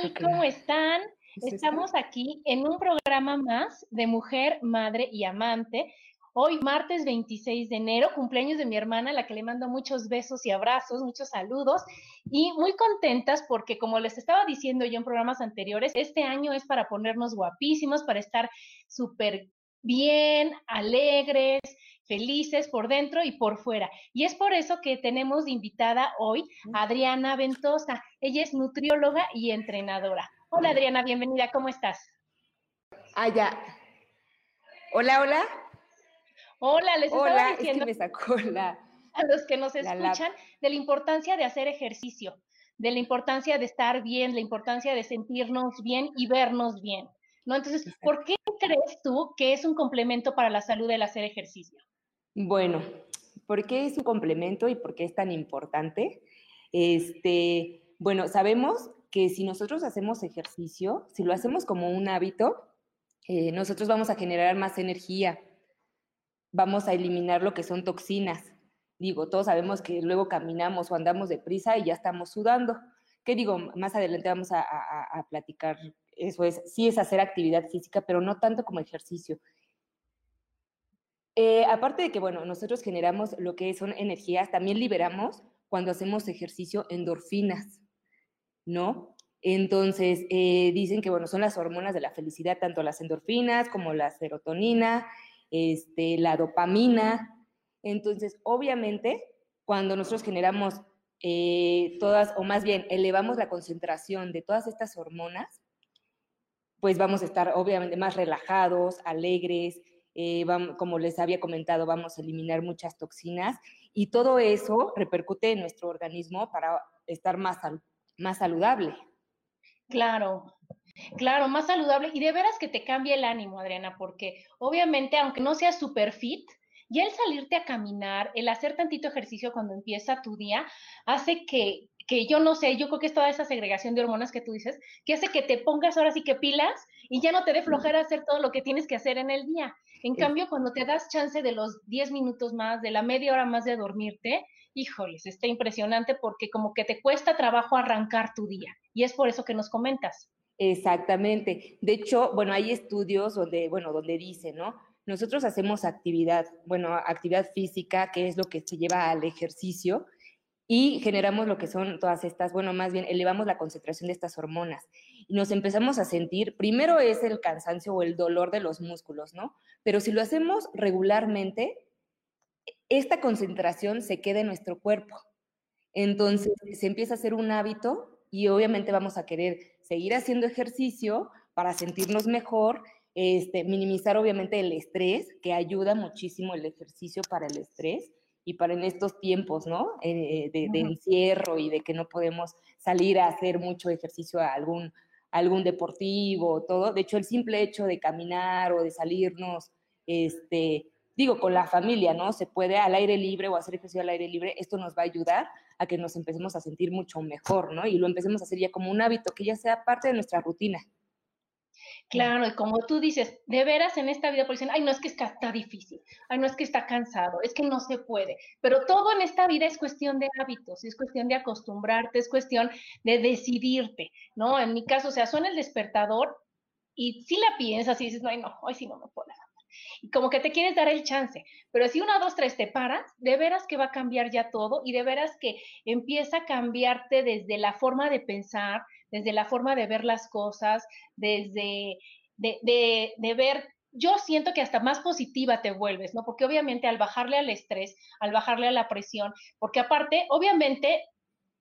Tal? ¿Cómo están? Estamos aquí en un programa más de Mujer, Madre y Amante. Hoy, martes 26 de enero, cumpleaños de mi hermana, a la que le mando muchos besos y abrazos, muchos saludos y muy contentas porque, como les estaba diciendo yo en programas anteriores, este año es para ponernos guapísimos, para estar súper bien, alegres, felices por dentro y por fuera. Y es por eso que tenemos de invitada hoy a Adriana Ventosa. Ella es nutrióloga y entrenadora. Hola Adriana, bienvenida, ¿cómo estás? Ah, ya. Hola, hola. Hola, les hola, diciendo es que me sacó la, a los que nos escuchan de la importancia de hacer ejercicio, de la importancia de estar bien, la importancia de sentirnos bien y vernos bien. ¿No? Entonces, ¿por qué crees tú que es un complemento para la salud el hacer ejercicio? Bueno, ¿por qué es un complemento y por qué es tan importante? Este, bueno, sabemos que si nosotros hacemos ejercicio, si lo hacemos como un hábito, eh, nosotros vamos a generar más energía, vamos a eliminar lo que son toxinas. Digo, todos sabemos que luego caminamos o andamos deprisa y ya estamos sudando. ¿Qué digo? Más adelante vamos a, a platicar. Eso es, sí es hacer actividad física, pero no tanto como ejercicio. Eh, aparte de que, bueno, nosotros generamos lo que son energías, también liberamos cuando hacemos ejercicio endorfinas, ¿no? Entonces, eh, dicen que, bueno, son las hormonas de la felicidad, tanto las endorfinas como la serotonina, este, la dopamina. Entonces, obviamente, cuando nosotros generamos eh, todas, o más bien elevamos la concentración de todas estas hormonas, pues vamos a estar obviamente más relajados, alegres, eh, como les había comentado, vamos a eliminar muchas toxinas y todo eso repercute en nuestro organismo para estar más, más saludable. Claro, claro, más saludable y de veras que te cambie el ánimo, Adriana, porque obviamente, aunque no seas super fit, ya el salirte a caminar, el hacer tantito ejercicio cuando empieza tu día, hace que, que yo no sé, yo creo que es toda esa segregación de hormonas que tú dices, que hace que te pongas ahora sí que pilas y ya no te dé flojera hacer todo lo que tienes que hacer en el día. En cambio, cuando te das chance de los 10 minutos más, de la media hora más de dormirte, híjoles, está impresionante porque como que te cuesta trabajo arrancar tu día. Y es por eso que nos comentas. Exactamente. De hecho, bueno, hay estudios donde, bueno, donde dice, ¿no? Nosotros hacemos actividad, bueno, actividad física, que es lo que se lleva al ejercicio, y generamos lo que son todas estas, bueno, más bien elevamos la concentración de estas hormonas y nos empezamos a sentir, primero es el cansancio o el dolor de los músculos, ¿no? Pero si lo hacemos regularmente, esta concentración se queda en nuestro cuerpo. Entonces se empieza a hacer un hábito y obviamente vamos a querer seguir haciendo ejercicio para sentirnos mejor, este, minimizar obviamente el estrés, que ayuda muchísimo el ejercicio para el estrés y para en estos tiempos, ¿no? Eh, de, encierro y de que no podemos salir a hacer mucho ejercicio a algún, algún deportivo, todo. De hecho, el simple hecho de caminar o de salirnos, este, digo, con la familia, ¿no? Se puede al aire libre o hacer ejercicio al aire libre, esto nos va a ayudar a que nos empecemos a sentir mucho mejor, ¿no? Y lo empecemos a hacer ya como un hábito, que ya sea parte de nuestra rutina. Claro, y como tú dices, de veras en esta vida, pues dicen, ay, no es que está, difícil, ay, no es que está cansado, es que no se puede. Pero todo en esta vida es cuestión de hábitos, es cuestión de acostumbrarte, es cuestión de decidirte. ¿no? En mi caso, o sea, suena el despertador y si la piensas y dices, no, no, hoy sí no me puedo y como que te quieres dar el chance. Pero si una, dos, tres te paras, de veras que va a cambiar ya todo y de veras que empieza a cambiarte desde la forma de pensar, desde la forma de ver las cosas, desde de, de, de ver yo siento que hasta más positiva te vuelves, ¿no? Porque obviamente al bajarle al estrés, al bajarle a la presión, porque aparte, obviamente,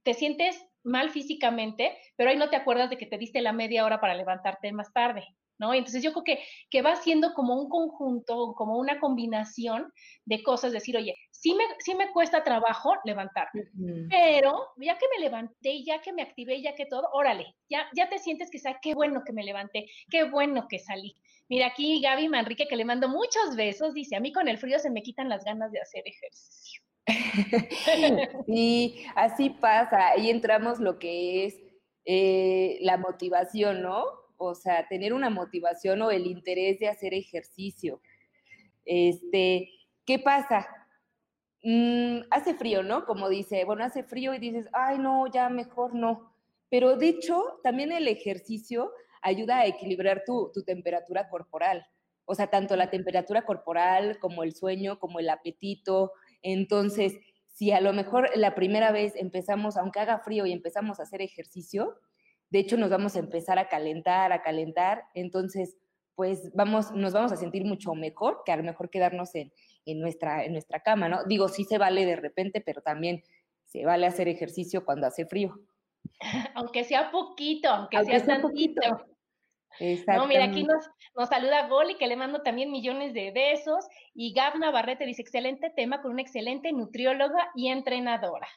te sientes mal físicamente, pero ahí no te acuerdas de que te diste la media hora para levantarte más tarde. ¿No? Entonces yo creo que, que va siendo como un conjunto, como una combinación de cosas, decir, oye, sí me, sí me cuesta trabajo levantarme, pero ya que me levanté, ya que me activé, ya que todo, órale, ya, ya te sientes que sea, qué bueno que me levanté, qué bueno que salí. Mira aquí Gaby Manrique, que le mando muchos besos, dice, a mí con el frío se me quitan las ganas de hacer ejercicio. y así pasa, ahí entramos lo que es eh, la motivación, ¿no? O sea, tener una motivación o el interés de hacer ejercicio. Este, ¿qué pasa? Mm, hace frío, ¿no? Como dice, bueno, hace frío y dices, ay, no, ya mejor no. Pero de hecho, también el ejercicio ayuda a equilibrar tu, tu temperatura corporal. O sea, tanto la temperatura corporal como el sueño, como el apetito. Entonces, si a lo mejor la primera vez empezamos, aunque haga frío y empezamos a hacer ejercicio, de hecho, nos vamos a empezar a calentar, a calentar, entonces, pues vamos, nos vamos a sentir mucho mejor que a lo mejor quedarnos en, en, nuestra, en nuestra cama, ¿no? Digo, sí se vale de repente, pero también se vale hacer ejercicio cuando hace frío. Aunque sea poquito, aunque, sea, sea tantito. No, mira, aquí nos, nos saluda Goli, que le mando también millones de besos. Y Gabna Barrete dice, excelente tema con una excelente nutrióloga y entrenadora.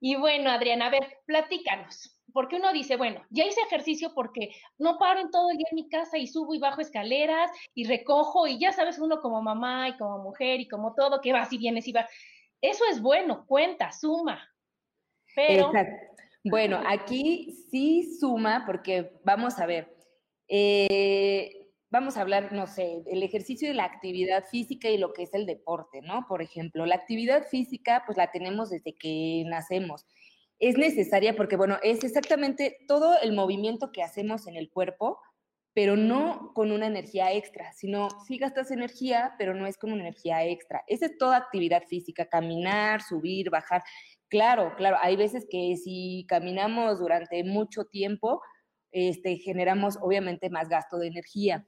Y bueno, Adriana, a ver, platícanos porque uno dice, bueno, ya hice ejercicio porque no paro en todo el día en mi casa y subo y bajo escaleras y recojo y ya sabes uno como mamá y como mujer y como todo, que vas y vienes y vas. Eso es bueno, cuenta, suma. Pero... Bueno, aquí sí suma porque vamos a ver, eh, vamos a hablar, no sé, el ejercicio de la actividad física y lo que es el deporte, ¿no? Por ejemplo, la actividad física pues la tenemos desde que nacemos es necesaria porque, bueno, es exactamente todo el movimiento que hacemos en el cuerpo, pero no con una energía extra, sino sí gastas energía, pero no es con una energía extra. Esa es toda actividad física, caminar, subir, bajar. Claro, claro, hay veces que si caminamos durante mucho tiempo, este, generamos obviamente más gasto de energía,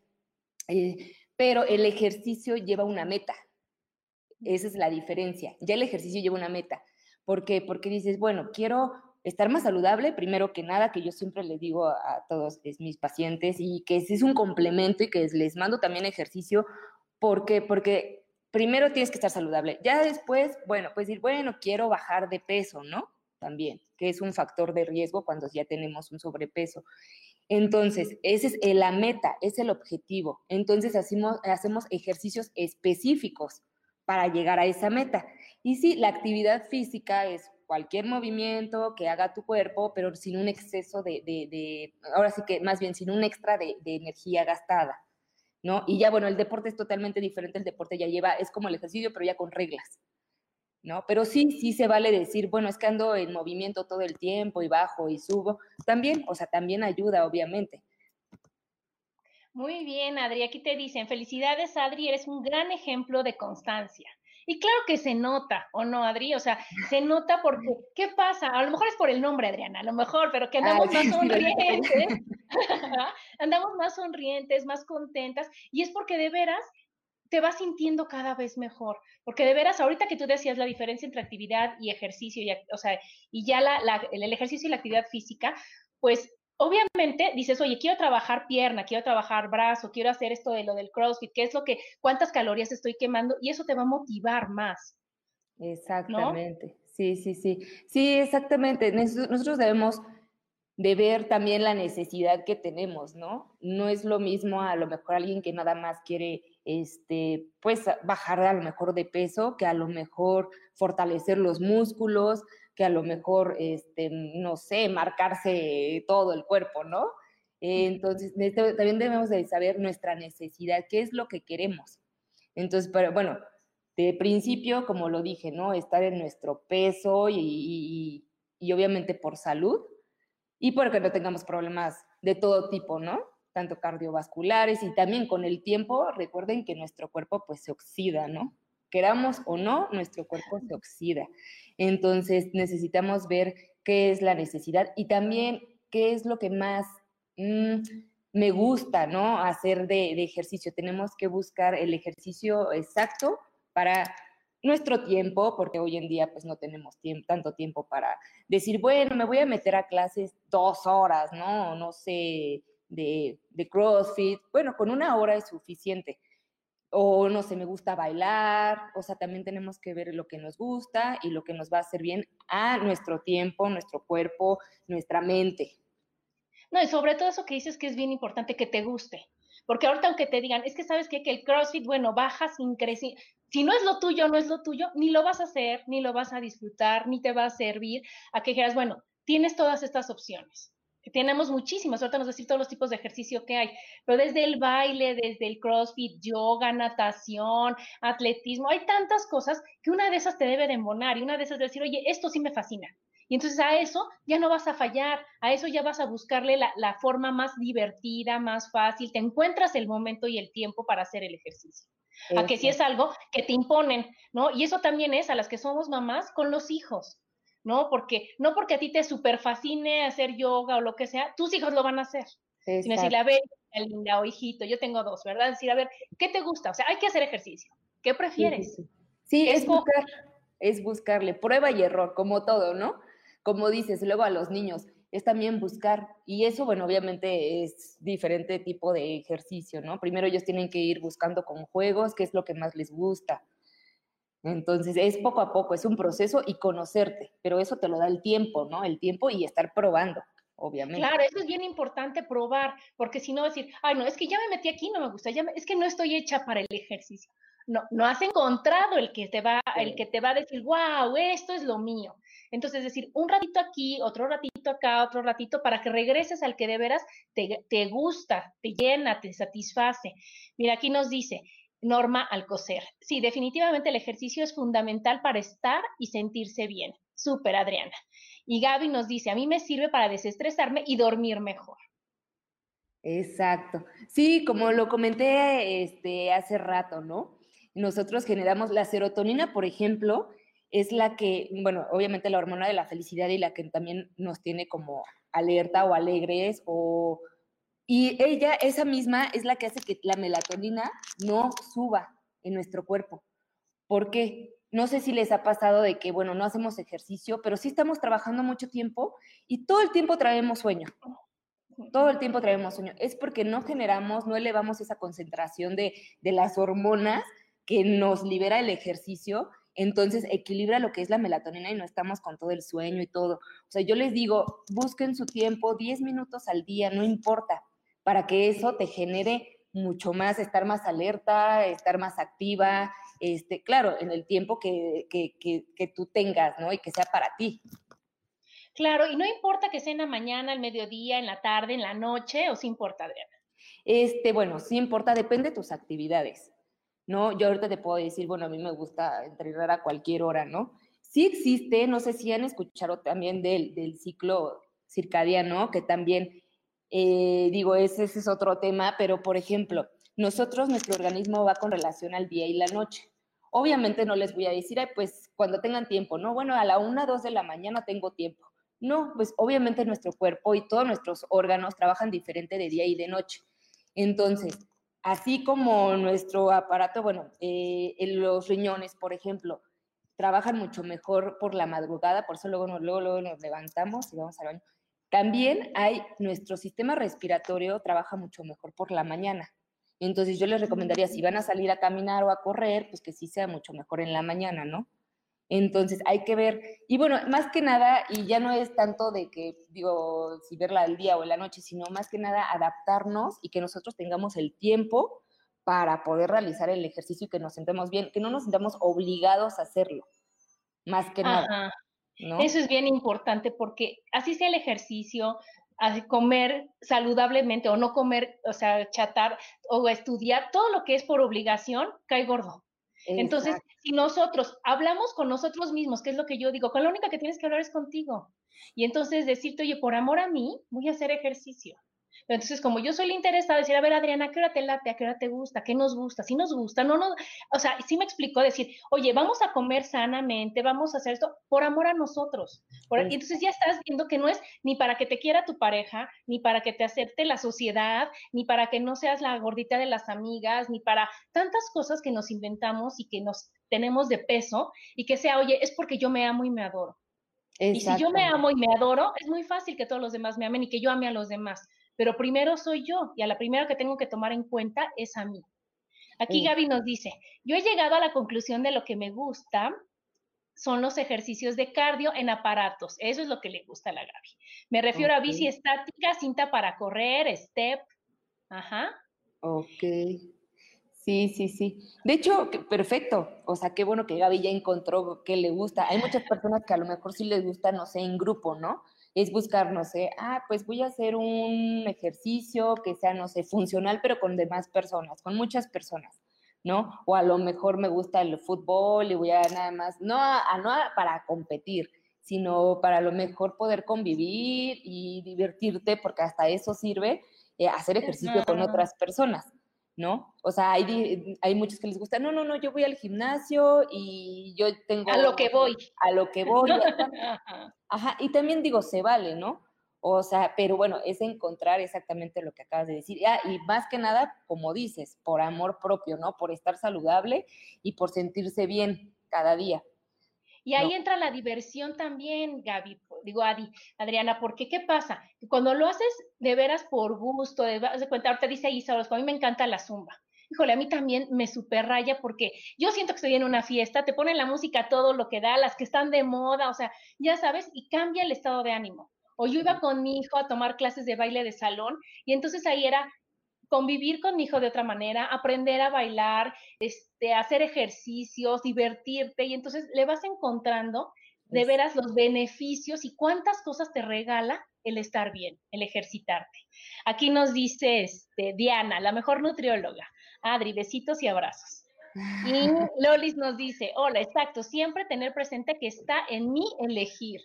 eh, pero el ejercicio lleva una meta. Esa es la diferencia. Ya el ejercicio lleva una meta. ¿Por qué? Porque dices, bueno, quiero estar más saludable, primero que nada, que yo siempre le digo a, todos mis pacientes y que es un complemento y que les mando también ejercicio, porque porque primero tienes que estar saludable. Ya después, bueno, pues decir, bueno, quiero bajar de peso, ¿no? También, que es un factor de riesgo cuando ya tenemos un sobrepeso. Entonces, esa es la meta, es el objetivo. Entonces, hacemos, hacemos ejercicios específicos para llegar a esa meta. Y sí, la actividad física es cualquier movimiento que haga tu cuerpo, pero sin un exceso de, ahora sí que más bien sin un extra de, energía gastada, ¿no? Y ya, bueno, el deporte es totalmente diferente, el deporte ya lleva, es como el ejercicio, pero ya con reglas, ¿no? Pero sí, sí se vale decir, bueno, es que ando en movimiento todo el tiempo y bajo y subo, también, o sea, también ayuda, obviamente. Muy bien, Adri, aquí te dicen, felicidades, Adri, eres un gran ejemplo de constancia. Y claro que se nota, ¿o no, Adri? O sea, se nota porque, ¿qué pasa? A lo mejor es por el nombre, Adriana, a lo mejor, pero que andamos más sonrientes, andamos más sonrientes, más contentas, y es porque de veras te vas sintiendo cada vez mejor, porque de veras, ahorita que tú decías la diferencia entre actividad y ejercicio, y, o sea, y ya la, el ejercicio y la actividad física, pues obviamente dices, oye, quiero trabajar pierna, quiero trabajar brazo, quiero hacer esto de lo del CrossFit, qué es lo que, cuántas calorías estoy quemando, y eso te va a motivar más. Exactamente, sí, sí, sí. Sí, exactamente. Nosotros debemos de ver también la necesidad que tenemos, ¿no? No es lo mismo a lo mejor alguien que nada más quiere, este, pues, bajar a lo mejor de peso, que a lo mejor fortalecer los músculos, que a lo mejor, este, no sé, marcarse todo el cuerpo, ¿no? Entonces, también debemos de saber nuestra necesidad, qué es lo que queremos. Entonces, pero bueno, de principio, como lo dije, ¿no? Estar en nuestro peso y, y, obviamente por salud. y porque no tengamos problemas de todo tipo, ¿no? Tanto cardiovasculares y también con el tiempo, recuerden que nuestro cuerpo pues se oxida, ¿no? Queramos o no, nuestro cuerpo se oxida. Entonces necesitamos ver qué es la necesidad y también qué es lo que más mm, me gusta, ¿no? Hacer de, ejercicio. Tenemos que buscar el ejercicio exacto para nuestro tiempo, porque hoy en día pues no tenemos tanto tiempo para decir, bueno, me voy a meter a clases dos horas, ¿no? No sé, de CrossFit. Bueno, con una hora es suficiente. O no sé, me gusta bailar. O sea, también tenemos que ver lo que nos gusta y lo que nos va a hacer bien a nuestro tiempo, nuestro cuerpo, nuestra mente. No, y sobre todo eso que dices que es bien importante que te guste. Porque ahorita aunque te digan, es que sabes qué? que el CrossFit, bueno, baja sin. Si no es lo tuyo, no es lo tuyo, ni lo vas a hacer, ni lo vas a disfrutar, ni te va a servir a que dijeras, bueno, tienes todas estas opciones. Tenemos muchísimas, ahorita nos decir todos los tipos de ejercicio que hay, pero desde el baile, desde el CrossFit, yoga, natación, atletismo, hay tantas cosas que una de esas te debe de embonar y una de esas de decir, oye, esto sí me fascina. Y entonces a eso ya no vas a fallar, a eso ya vas a buscarle la, forma más divertida, más fácil, te encuentras el momento y el tiempo para hacer el ejercicio. A que si es algo que te imponen, ¿no? Y eso también es a las que somos mamás con los hijos, ¿no? Porque no porque a ti te super fascine hacer yoga o lo que sea, tus hijos lo van a hacer. Sino decirle, a ver, linda o hijito, yo tengo dos, ¿verdad? Decir, a ver, ¿qué te gusta? O sea, hay que hacer ejercicio. ¿Qué prefieres? Sí, es, buscar, es buscarle prueba y error, como todo, ¿no? como dices, luego a los niños, es también buscar, y eso, bueno, obviamente es diferente tipo de ejercicio, ¿no? Primero ellos tienen que ir buscando con juegos qué es lo que más les gusta. Entonces, es poco a poco, es un proceso y conocerte, pero eso te lo da el tiempo, ¿no? El tiempo y estar probando, obviamente. Claro, eso es bien importante probar, porque si no decir, ay, no, es que ya me metí aquí, no me gusta, ya es que no estoy hecha para el ejercicio. No, no has encontrado el que te va, el que te va a decir, wow, esto es lo mío. Entonces, es decir, un ratito aquí, otro ratito acá, otro ratito, para que regreses al que de veras te, te gusta, te llena, te satisface. Mira, aquí nos dice, Norma Alcocer. Sí, definitivamente el ejercicio es fundamental para estar y sentirse bien. Súper, Adriana. Y Gaby nos dice, a mí me sirve para desestresarme y dormir mejor. Exacto. Sí, como lo comenté este, hace rato, ¿no? Nosotros generamos la serotonina, por ejemplo, es la que, bueno, obviamente la hormona de la felicidad y la que también nos tiene como alerta o alegres o... Y ella, esa misma, es la que hace que la melatonina no suba en nuestro cuerpo. ¿Por qué? No sé si les ha pasado de que, bueno, no hacemos ejercicio, pero sí estamos trabajando mucho tiempo y todo el tiempo traemos sueño. Todo el tiempo traemos sueño. Es porque no generamos, no elevamos esa concentración de, de las hormonas que nos libera el ejercicio entonces equilibra lo que es la melatonina y no estamos con todo el sueño y todo. O sea, yo les digo, busquen su tiempo, 10 minutos al día, no importa, para que eso te genere mucho más, estar más alerta, estar más activa, este, claro, en el tiempo que, que, que, tú tengas, ¿no? Y que sea para ti. Claro, y no importa que sea en la mañana, al mediodía, en la tarde, en la noche, o sí importa, Adriana. Este, bueno, sí importa, depende de tus actividades. ¿no? Yo ahorita te puedo decir, bueno, a mí me gusta entrenar a cualquier hora, ¿no? Sí existe, no sé si han escuchado también del, del ciclo circadiano, que también, eh, digo, ese, es otro tema, pero por ejemplo, nosotros, nuestro organismo va con relación al día y la noche. Obviamente no les voy a decir, pues cuando tengan tiempo, ¿no? Bueno, a la una, dos de la mañana tengo tiempo. No, pues obviamente nuestro cuerpo y todos nuestros órganos trabajan diferente de día y de noche. Entonces, Así como nuestro aparato, bueno, eh, los riñones, por ejemplo, trabajan mucho mejor por la madrugada, por eso luego, luego, luego nos levantamos y vamos al baño. También hay, nuestro sistema respiratorio trabaja mucho mejor por la mañana. Entonces yo les recomendaría, si van a salir a caminar o a correr, pues que sí sea mucho mejor en la mañana, ¿no? Entonces hay que ver, y bueno, más que nada, y ya no es tanto de que, digo, si verla al día o en la noche, sino más que nada adaptarnos y que nosotros tengamos el tiempo para poder realizar el ejercicio y que nos sentemos bien, que no nos sintamos obligados a hacerlo, más que nada. Eso es bien importante porque así sea el ejercicio, comer saludablemente o no comer, o sea, chatar o estudiar, todo lo que es por obligación cae gordo. Entonces, si nosotros hablamos con nosotros mismos, que es lo que yo digo, con la única que tienes que hablar es contigo. Y entonces decirte, oye, por amor a mí, voy a hacer ejercicio. Entonces, como yo soy la interesada, decir, a ver, Adriana, qué hora te late? ¿A qué hora te gusta? ¿Qué nos gusta? Si nos gusta, no, no, o sea, sí me explicó decir, oye, vamos a comer sanamente, vamos a hacer esto por amor a nosotros. y entonces ya estás viendo que no es ni para que te quiera tu pareja, ni para que te acepte la sociedad, ni para que no seas la gordita de las amigas, ni para tantas cosas que nos inventamos y que nos tenemos de peso, y que sea, oye, es porque yo me amo y me adoro. Y si yo me amo y me adoro, es muy fácil que todos los demás me amen y que yo ame a los demás pero primero soy yo y a la primera que tengo que tomar en cuenta es a mí. Aquí Gaby nos dice, yo he llegado a la conclusión de lo que me gusta son los ejercicios de cardio en aparatos. Eso es lo que le gusta a la Gaby. Me refiero a bici estática, cinta para correr, step. Ajá. Ok. Sí, sí, sí. De hecho, perfecto. O sea, qué bueno que Gaby ya encontró que le gusta. Hay muchas personas que a lo mejor sí les gusta, no sé, en grupo, ¿no? Es buscar, no sé, ah, pues voy a hacer un ejercicio que sea, no sé, funcional, pero con demás personas, con muchas personas, ¿no? O a lo mejor me gusta el fútbol y voy a nada más, no, a, no para competir, sino para lo mejor poder convivir y divertirte, porque hasta eso sirve eh, hacer ejercicio con otras personas. ¿No? O sea, hay, hay muchos que les gusta, no, no, no, yo voy al gimnasio y yo tengo... A lo que voy. A lo que voy. Ajá, y también digo, se vale, ¿no? O sea, pero bueno, es encontrar exactamente lo que acabas de decir. Ah, y más que nada, como dices, por amor propio, ¿no? Por estar saludable y por sentirse bien cada día. Y ahí entra la diversión también, Gaby, digo Adi, Adriana, porque ¿qué pasa? Cuando lo haces de veras por gusto, de, de cuenta, ahorita dice Isa, a mí me encanta la zumba. Híjole, a mí también me super raya porque yo siento que estoy en una fiesta, te ponen la música todo lo que da, las que están de moda, o sea, ya sabes, y cambia el estado de ánimo. O yo iba con mi hijo a tomar clases de baile de salón y entonces ahí era convivir con mi hijo de otra manera, aprender a bailar, este, hacer ejercicios, divertirte, y entonces le vas encontrando de veras los beneficios y cuántas cosas te regala el estar bien, el ejercitarte. Aquí nos dice este, Diana, la mejor nutrióloga. Adri, besitos y abrazos. Y Lolis nos dice, hola, exacto, siempre tener presente que está en mí elegir.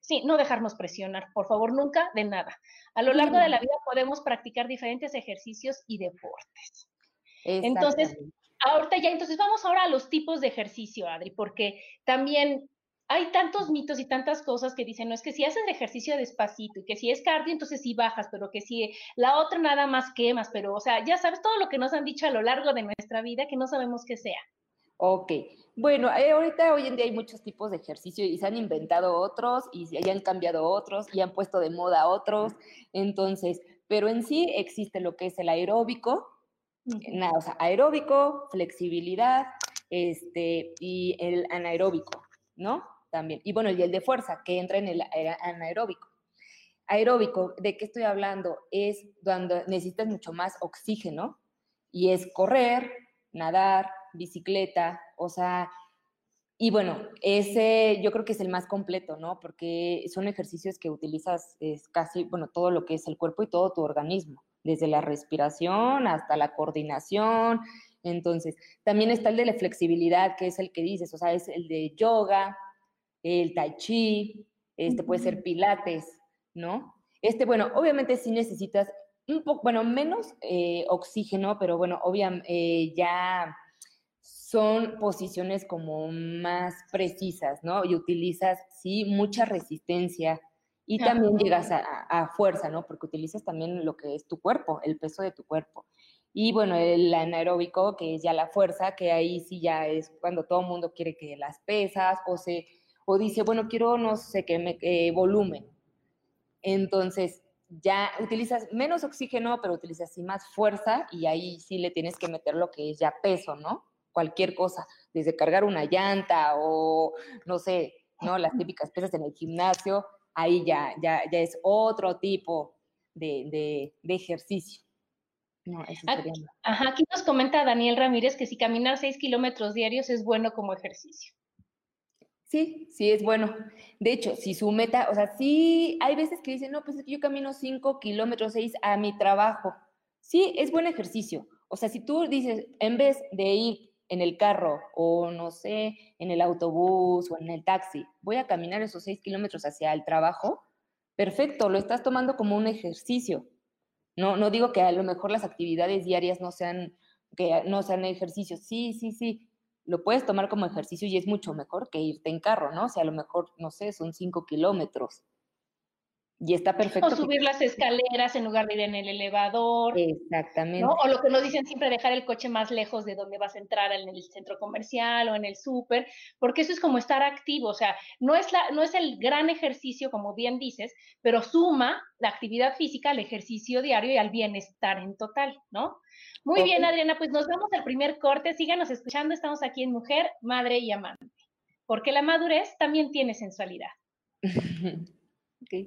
Sí, no dejarnos presionar, por favor, nunca de nada. A lo largo de la vida podemos practicar diferentes ejercicios y deportes. Entonces, ahorita ya, entonces vamos ahora a los tipos de ejercicio, Adri, porque también hay tantos mitos y tantas cosas que dicen, no es que si haces ejercicio despacito y que si es cardio, entonces sí bajas, pero que si la otra nada más quemas, pero, o sea, ya sabes todo lo que nos han dicho a lo largo de nuestra vida que no sabemos qué sea. Ok, bueno, eh, ahorita hoy en día hay muchos tipos de ejercicio y se han inventado otros y ya han cambiado otros y han puesto de moda otros, entonces, pero en sí existe lo que es el aeróbico, nada, o sea, aeróbico, flexibilidad, este, y el anaeróbico, ¿no? También. Y bueno, y el de fuerza, que entra en el anaeróbico. Aeróbico, ¿de qué estoy hablando? Es cuando necesitas mucho más oxígeno y es correr, nadar, bicicleta, o sea, y bueno, ese yo creo que es el más completo, ¿no? Porque son ejercicios que utilizas es casi, bueno, todo lo que es el cuerpo y todo tu organismo, desde la respiración hasta la coordinación. Entonces, también está el de la flexibilidad, que es el que dices, o sea, es el de yoga, el tai chi, este puede ser pilates, ¿no? Este, bueno, obviamente sí necesitas un poco, bueno, menos eh, oxígeno, pero bueno, obviamente eh, ya son posiciones como más precisas, ¿no? Y utilizas, sí, mucha resistencia y también llegas a, fuerza, ¿no? Porque utilizas también lo que es tu cuerpo, el peso de tu cuerpo. Y bueno, el anaeróbico, que es ya la fuerza, que ahí sí ya es cuando todo el mundo quiere que las pesas o se o dice, bueno, quiero no sé qué me, eh, volumen. Entonces, ya utilizas menos oxígeno, pero utilizas sí más fuerza y ahí sí le tienes que meter lo que es ya peso, ¿no? Cualquier cosa, desde cargar una llanta o, no sé, ¿no? Las típicas pesas en el gimnasio, ahí ya, ya, ya es otro tipo de, ejercicio. No, eso sería... Ajá, aquí nos comenta Daniel Ramírez que si caminar seis kilómetros diarios es bueno como ejercicio. Sí, sí es bueno. De hecho, si su meta, o sea, sí hay veces que dicen, no, pues es que yo camino cinco kilómetros, seis a mi trabajo. Sí, es buen ejercicio. O sea, si tú dices, en vez de ir en el carro o no sé, en el autobús o en el taxi, voy a caminar esos seis kilómetros hacia el trabajo, perfecto, lo estás tomando como un ejercicio. No, no digo que a lo mejor las actividades diarias no sean, que no sean ejercicios. Sí, sí, sí, lo puedes tomar como ejercicio y es mucho mejor que irte en carro, ¿no? O sea, a lo mejor, no sé, son cinco kilómetros. Y está perfecto. O subir las escaleras en lugar de ir en el elevador. Exactamente. O lo que nos dicen siempre, dejar el coche más lejos de donde vas a entrar, en el centro comercial o en el súper, porque eso es como estar activo. O sea, no es, la, no es el gran ejercicio, como bien dices, pero suma la actividad física al ejercicio diario y al bienestar en total, ¿no? Muy bien, Adriana, pues nos vamos al primer corte. Síganos escuchando. Estamos aquí en Mujer, Madre y Amante. Porque la madurez también tiene sensualidad. okay.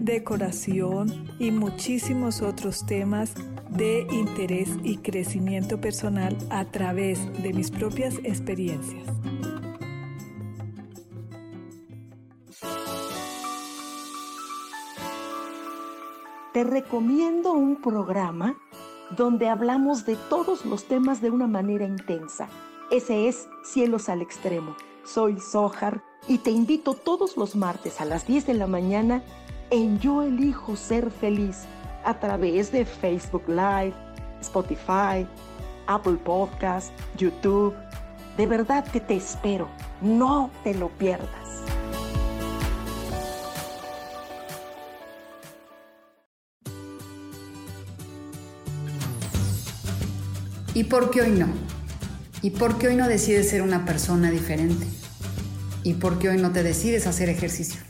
decoración y muchísimos otros temas de interés y crecimiento personal a través de mis propias experiencias. Te recomiendo un programa donde hablamos de todos los temas de una manera intensa. Ese es Cielos al Extremo. Soy Sohar y te invito todos los martes a las 10 de la mañana en Yo elijo ser feliz a través de Facebook Live, Spotify, Apple Podcast, YouTube. De verdad que te espero. No te lo pierdas. ¿Y por qué hoy no? ¿Y por qué hoy no decides ser una persona diferente? ¿Y por qué hoy no te decides hacer ejercicio?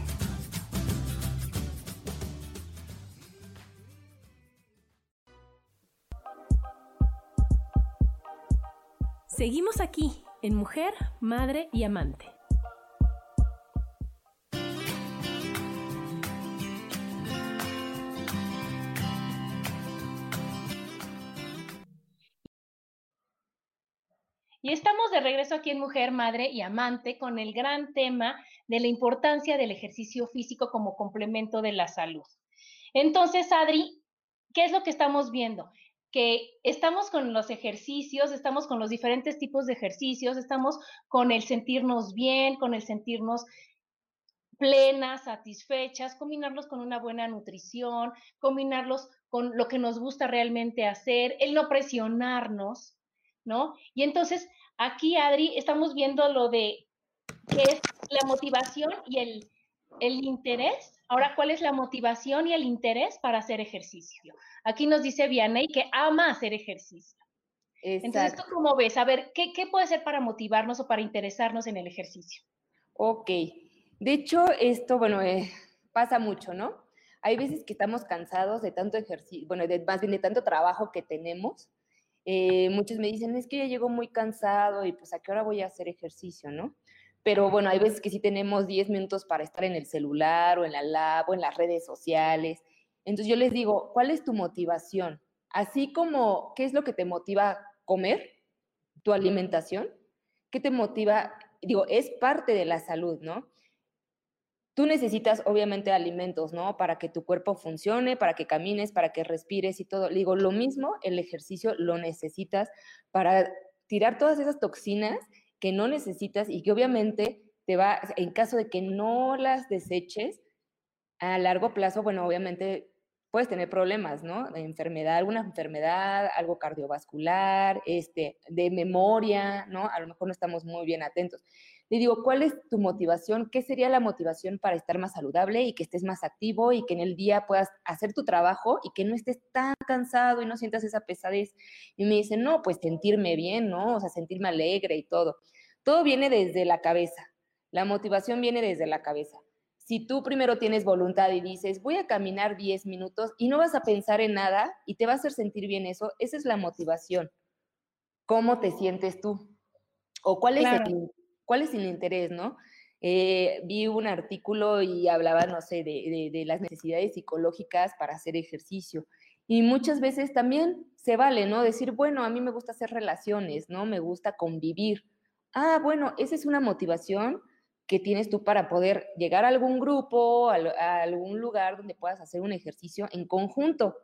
Seguimos aquí en Mujer, Madre y Amante. Y estamos de regreso aquí en Mujer, Madre y Amante con el gran tema de la importancia del ejercicio físico como complemento de la salud. Entonces, Adri, ¿qué es lo que estamos viendo? Que estamos con los ejercicios, estamos con los diferentes tipos de ejercicios, estamos con el sentirnos bien, con el sentirnos plenas, satisfechas, combinarlos con una buena nutrición, combinarlos con lo que nos gusta realmente hacer, el no presionarnos, ¿no? Y entonces aquí, Adri, estamos viendo lo de qué es la motivación y el, el interés. Ahora, ¿cuál es la motivación y el interés para hacer ejercicio? Aquí nos dice Vianey que ama hacer ejercicio. Entonces, ¿tú cómo ves? A ver, ¿qué, puede ser para motivarnos o para interesarnos en el ejercicio? Ok. De hecho, esto, bueno, eh, pasa mucho, ¿no? Hay veces que estamos cansados de tanto ejercicio, bueno, de, más bien de tanto trabajo que tenemos. Eh, muchos me dicen, es que ya llego muy cansado y pues a qué hora voy a hacer ejercicio, ¿no? Pero bueno, hay veces que sí tenemos 10 minutos para estar en el celular o en la lab o en las redes sociales entonces yo les digo, ¿cuál es tu motivación? Así como, ¿qué es lo que te motiva comer? Tu alimentación. ¿Qué te motiva? Digo, es parte de la salud, ¿no? Tú necesitas obviamente alimentos, ¿no? Para que tu cuerpo funcione, para que camines, para que respires y todo. Digo, lo mismo, el ejercicio lo necesitas para tirar todas esas toxinas que no necesitas y que obviamente te va, en caso de que no las deseches, a largo plazo, bueno, obviamente puedes tener problemas, ¿no? De enfermedad, alguna enfermedad, algo cardiovascular, este, de memoria, ¿no? A lo mejor no estamos muy bien atentos. Le digo, ¿cuál es tu motivación? ¿Qué sería la motivación para estar más saludable y que estés más activo y que en el día puedas hacer tu trabajo y que no estés tan cansado y no sientas esa pesadez? Y me dicen, no, pues sentirme bien, ¿no? O sea, sentirme alegre y todo. Todo viene desde la cabeza. La motivación viene desde la cabeza. Si tú primero tienes voluntad y dices, voy a caminar 10 minutos y no vas a pensar en nada y te va a hacer sentir bien eso, esa es la motivación. ¿Cómo te sientes tú? ¿O cuál es, el, cuál es el interés, no? Eh, vi un artículo y hablaba, no sé, de, de, las necesidades psicológicas para hacer ejercicio. Y muchas veces también se vale, ¿no? Decir, bueno, a mí me gusta hacer relaciones, ¿no? Me gusta convivir. Ah, bueno, esa es una motivación que tienes tú para poder llegar a algún grupo, a, algún lugar donde puedas hacer un ejercicio en conjunto.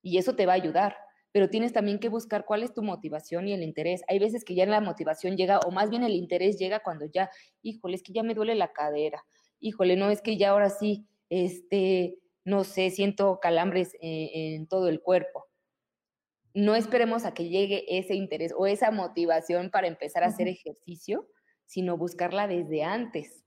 Y eso te va a ayudar. Pero tienes también que buscar cuál es tu motivación y el interés. Hay veces que ya la motivación llega, o más bien el interés llega cuando ya, híjole, es que ya me duele la cadera. Híjole, no, es que ya ahora sí, este, no sé, siento calambres eh, en todo el cuerpo. No esperemos a que llegue ese interés o esa motivación para empezar a hacer ejercicio, sino buscarla desde antes.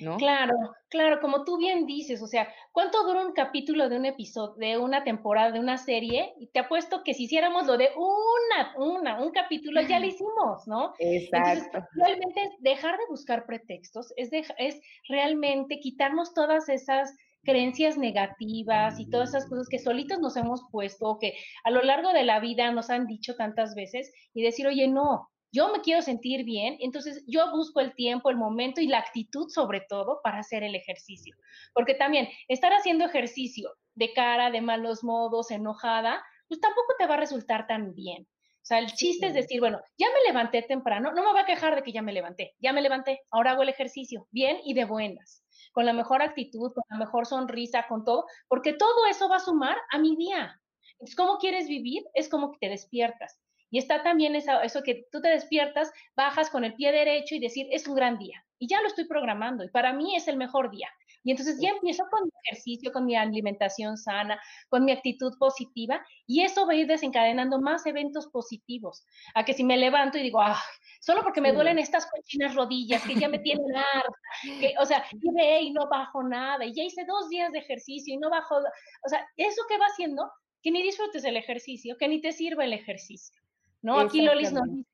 ¿No? Claro, claro, como tú bien dices, o sea, ¿cuánto dura un capítulo de un episodio, de una temporada, de una serie? Y te apuesto que si hiciéramos lo de una, una, un capítulo, ya lo hicimos, ¿no? Exacto. realmente dejar de buscar pretextos, es, es realmente quitarnos todas esas creencias negativas y todas esas cosas que solitos nos hemos puesto, que a lo largo de la vida nos han dicho tantas veces, y decir, oye, no, yo me quiero sentir bien, entonces yo busco el tiempo, el momento y la actitud sobre todo para hacer el ejercicio. Porque también estar haciendo ejercicio de cara, de malos modos, enojada, pues tampoco te va a resultar tan bien. O sea, el chiste es decir, bueno, ya me levanté temprano, no me voy a quejar de que ya me levanté, ya me levanté, ahora hago el ejercicio, bien y de buenas, con la mejor actitud, con la mejor sonrisa, con todo, porque todo eso va a sumar a mi día. Entonces, ¿cómo quieres vivir? Es como que te despiertas. Y está también eso, eso que tú te despiertas, bajas con el pie derecho y decir, es un gran día. Y ya lo estoy programando y para mí es el mejor día. Y entonces ya empiezo con mi ejercicio, con mi alimentación sana, con mi actitud positiva y eso va a ir desencadenando más eventos positivos. A que si me levanto y digo, ah, solo porque me duelen estas cochinas rodillas que ya me tienen harta, que, o sea, y ve y no bajo nada y ya hice dos días de ejercicio y no bajo, o sea, eso que va haciendo que ni disfrutes el ejercicio, que ni te sirva el ejercicio. ¿No? Aquí Lolis nos dice,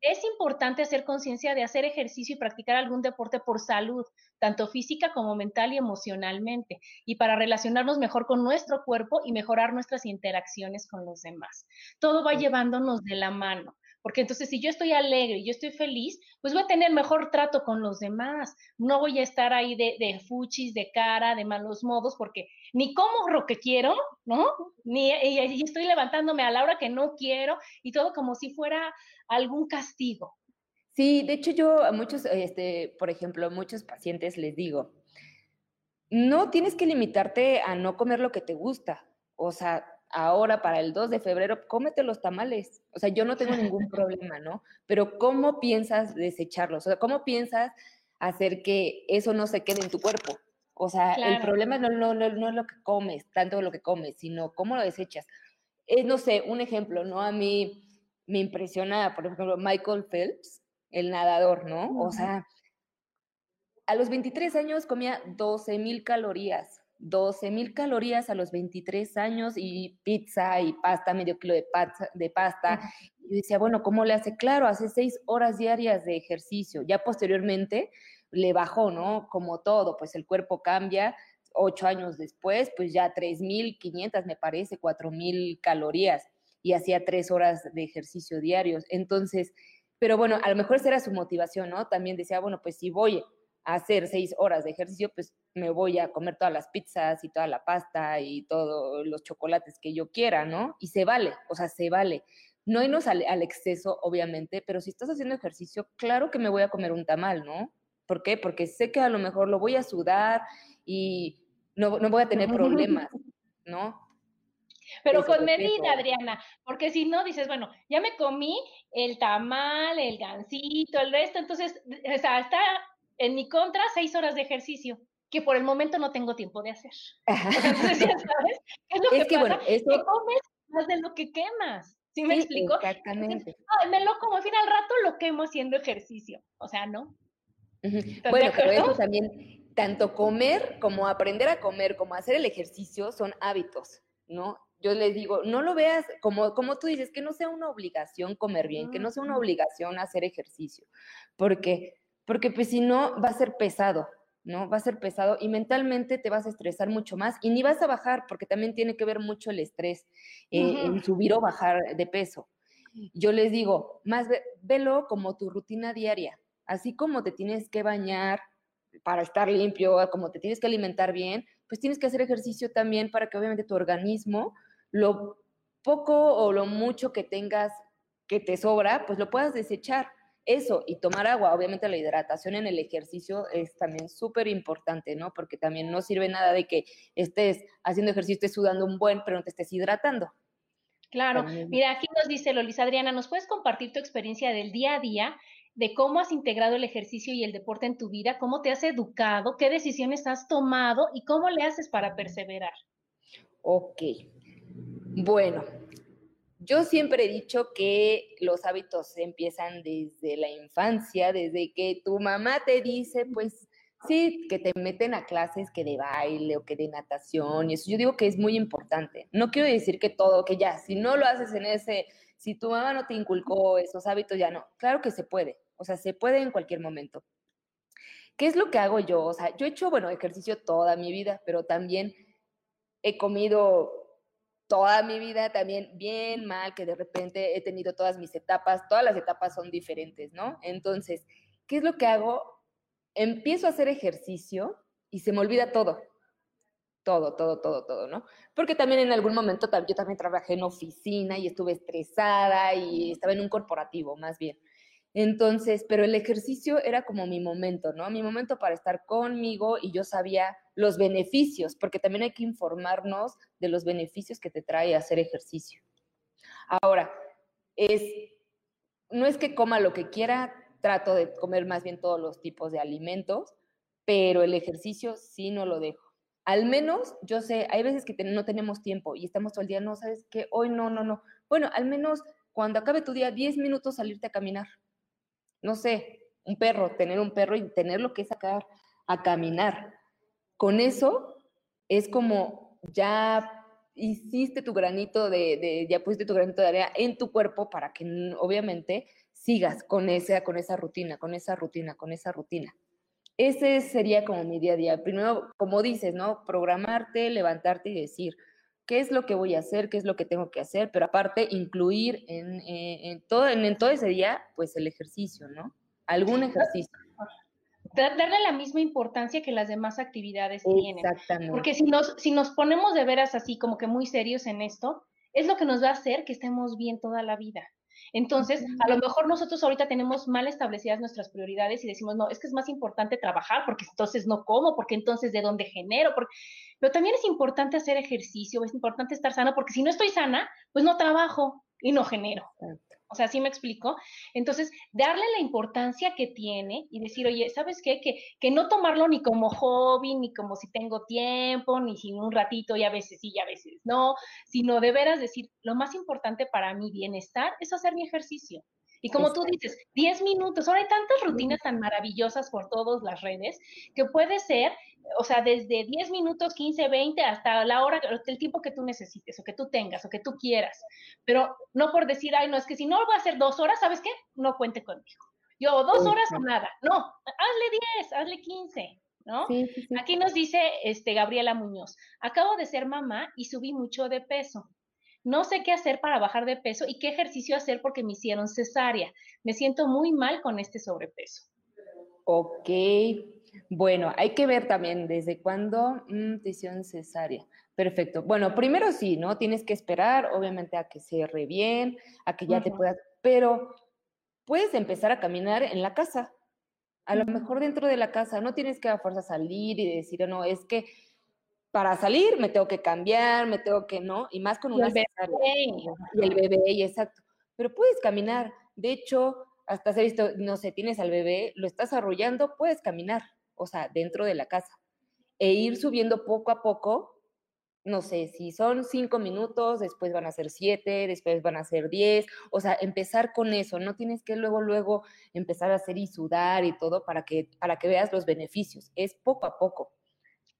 es importante hacer conciencia de hacer ejercicio y practicar algún deporte por salud, tanto física como mental y emocionalmente, y para relacionarnos mejor con nuestro cuerpo y mejorar nuestras interacciones con los demás. Todo va llevándonos de la mano. Porque entonces si yo estoy alegre y yo estoy feliz, pues voy a tener mejor trato con los demás. No voy a estar ahí de, fuchis, de cara, de malos modos, porque ni como lo que quiero, ¿no? Ni y, estoy levantándome a la hora que no quiero y todo como si fuera algún castigo. Sí, de hecho yo a muchos, este, por ejemplo, a muchos pacientes les digo, no tienes que limitarte a no comer lo que te gusta. O sea, ahora para el 2 de febrero, cómete los tamales. O sea, yo no tengo ningún problema, ¿no? Pero ¿cómo piensas desecharlos? O sea, ¿cómo piensas hacer que eso no se quede en tu cuerpo? O sea, el problema no, no, no, no, es lo que comes, tanto lo que comes, sino cómo lo desechas. No sé, un ejemplo, ¿no? A mí me impresiona, por ejemplo, Michael Phelps, el nadador, ¿no? O sea, a los 23 años comía 12 mil calorías 12 mil calorías a los 23 años y pizza y pasta, medio kilo de, pasta, de pasta. Y decía, bueno, ¿cómo le hace? Claro, hace seis horas diarias de ejercicio. Ya posteriormente le bajó, ¿no? Como todo, pues el cuerpo cambia. Ocho años después, pues ya 3.500, me parece, 4.000 calorías y hacía tres horas de ejercicio diarios. Entonces, pero bueno, a lo mejor esa era su motivación, ¿no? También decía, bueno, pues si voy hacer seis horas de ejercicio, pues me voy a comer todas las pizzas y toda la pasta y todos los chocolates que yo quiera, ¿no? Y se vale, o sea, se vale. No irnos al, al, exceso, obviamente, pero si estás haciendo ejercicio, claro que me voy a comer un tamal, ¿no? ¿Por qué? Porque sé que a lo mejor lo voy a sudar y no, no voy a tener problemas, ¿no? Pero con medida, Adriana, porque si no dices, bueno, ya me comí el tamal, el gansito, el resto, entonces, o sea, está en mi contra, seis horas de ejercicio, que por el momento no tengo tiempo de hacer. Entonces, ya sabes, es lo que, pasa? Bueno, que comes más de lo que quemas. ¿Sí me explico? Exactamente. me lo como, al final al rato lo quemo haciendo ejercicio. O sea, ¿no? Bueno, pero eso también, tanto comer como aprender a comer, como hacer el ejercicio, son hábitos, ¿no? Yo les digo, no lo veas como, como tú dices, que no sea una obligación comer bien, que no sea una obligación hacer ejercicio, porque, porque pues si no va a ser pesado, ¿no? Va a ser pesado y mentalmente te vas a estresar mucho más y ni vas a bajar, porque también tiene que ver mucho el estrés eh, en subir o bajar de peso. Yo les digo, más velo como tu rutina diaria, así como te tienes que bañar para estar limpio, como te tienes que alimentar bien, pues tienes que hacer ejercicio también para que obviamente tu organismo, lo poco o lo mucho que tengas que te sobra, pues lo puedas desechar. Eso, y tomar agua, obviamente la hidratación en el ejercicio es también súper importante, ¿no? Porque también no sirve nada de que estés haciendo ejercicio, estés sudando un buen, pero no te estés hidratando. Claro, mira, aquí nos dice Lolis Adriana, ¿nos puedes compartir tu experiencia del día a día de cómo has integrado el ejercicio y el deporte en tu vida, cómo te has educado, qué decisiones has tomado y cómo le haces para perseverar. Ok. Bueno, yo siempre he dicho que los hábitos empiezan desde la infancia, desde que tu mamá te dice, pues sí, que te meten a clases que de baile o que de natación, y eso yo digo que es muy importante. No quiero decir que todo, que ya, si no lo haces en ese, si tu mamá no te inculcó esos hábitos, ya no. Claro que se puede, o sea, se puede en cualquier momento. ¿Qué es lo que hago yo? O sea, yo he hecho, bueno, ejercicio toda mi vida, pero también he comido toda mi vida también bien mal, que de repente he tenido todas mis etapas, todas las etapas son diferentes, ¿no? Entonces, ¿qué es lo que hago? Empiezo a hacer ejercicio y se me olvida todo. Todo, todo, todo, todo, ¿no? Porque también en algún momento yo también trabajé en oficina y estuve estresada y estaba en un corporativo, más bien. Entonces, pero el ejercicio era como mi momento, ¿no? Mi momento para estar conmigo y yo sabía los beneficios, porque también hay que informarnos de los beneficios que te trae hacer ejercicio. Ahora, es, no es que coma lo que quiera, trato de comer más bien todos los tipos de alimentos, pero el ejercicio sí no lo dejo. Al menos, yo sé, hay veces que no tenemos tiempo y estamos todo el día, no, sabes que hoy no, no, no. Bueno, al menos cuando acabe tu día, 10 minutos salirte a caminar no sé, un perro, tener un perro y tenerlo que sacar a caminar. Con eso es como ya hiciste tu granito de, ya pusiste tu granito de arena en tu cuerpo para que obviamente sigas con esa, con esa rutina, con esa rutina, con esa rutina. Ese sería como mi día a día. Primero, como dices, ¿no? Programarte, levantarte y decir, qué es lo que voy a hacer, qué es lo que tengo que hacer, pero aparte incluir en, eh, todo, en, todo ese día, pues el ejercicio, ¿no? Algún ejercicio. Darle la misma importancia que las demás actividades tienen. Exactamente. Porque si nos, si nos ponemos de veras así como que muy serios en esto, es lo que nos va a hacer que estemos bien toda la vida. Entonces, a lo mejor nosotros ahorita tenemos mal establecidas nuestras prioridades y decimos, no, es que es más importante trabajar porque entonces no como, porque entonces de dónde genero, porque... pero también es importante hacer ejercicio, es importante estar sano, porque si no estoy sana, pues no trabajo y no genero. O sea, ¿sí me explico? Entonces, darle la importancia que tiene y decir, oye, ¿sabes qué? Que, que no tomarlo ni como hobby, ni como si tengo tiempo, ni si un ratito y a veces sí y a veces no, sino de veras decir, lo más importante para mi bienestar es hacer mi ejercicio. Y como tú dices, 10 minutos, ahora hay tantas rutinas tan maravillosas por todas las redes que puede ser, o sea, desde 10 minutos, 15, 20, hasta la hora, el tiempo que tú necesites o que tú tengas o que tú quieras. Pero no por decir, ay, no, es que si no voy a hacer dos horas, ¿sabes qué? No cuente conmigo. Yo, dos horas o nada. No, hazle 10, hazle 15. ¿No? Aquí nos dice este, Gabriela Muñoz, acabo de ser mamá y subí mucho de peso. No sé qué hacer para bajar de peso y qué ejercicio hacer porque me hicieron cesárea. Me siento muy mal con este sobrepeso. Ok, bueno, hay que ver también desde cuándo mm, te hicieron cesárea. Perfecto. Bueno, primero sí, ¿no? Tienes que esperar, obviamente, a que cierre bien, a que ya te puedas, pero puedes empezar a caminar en la casa. A lo mejor dentro de la casa, no tienes que a fuerza salir y decir, no, es que para salir me tengo que cambiar, me tengo que, ¿no? Y más con una bebé. Y el bebé, y exacto. Pero puedes caminar. De hecho, hasta has visto, no sé, tienes al bebé, lo estás arrullando, puedes caminar, o sea, dentro de la casa, e ir subiendo poco a poco no sé, si son cinco minutos, después van a ser siete, después van a ser diez, o sea, empezar con eso, no tienes que luego, luego empezar a hacer y sudar y todo para que, para que veas los beneficios, es poco a poco.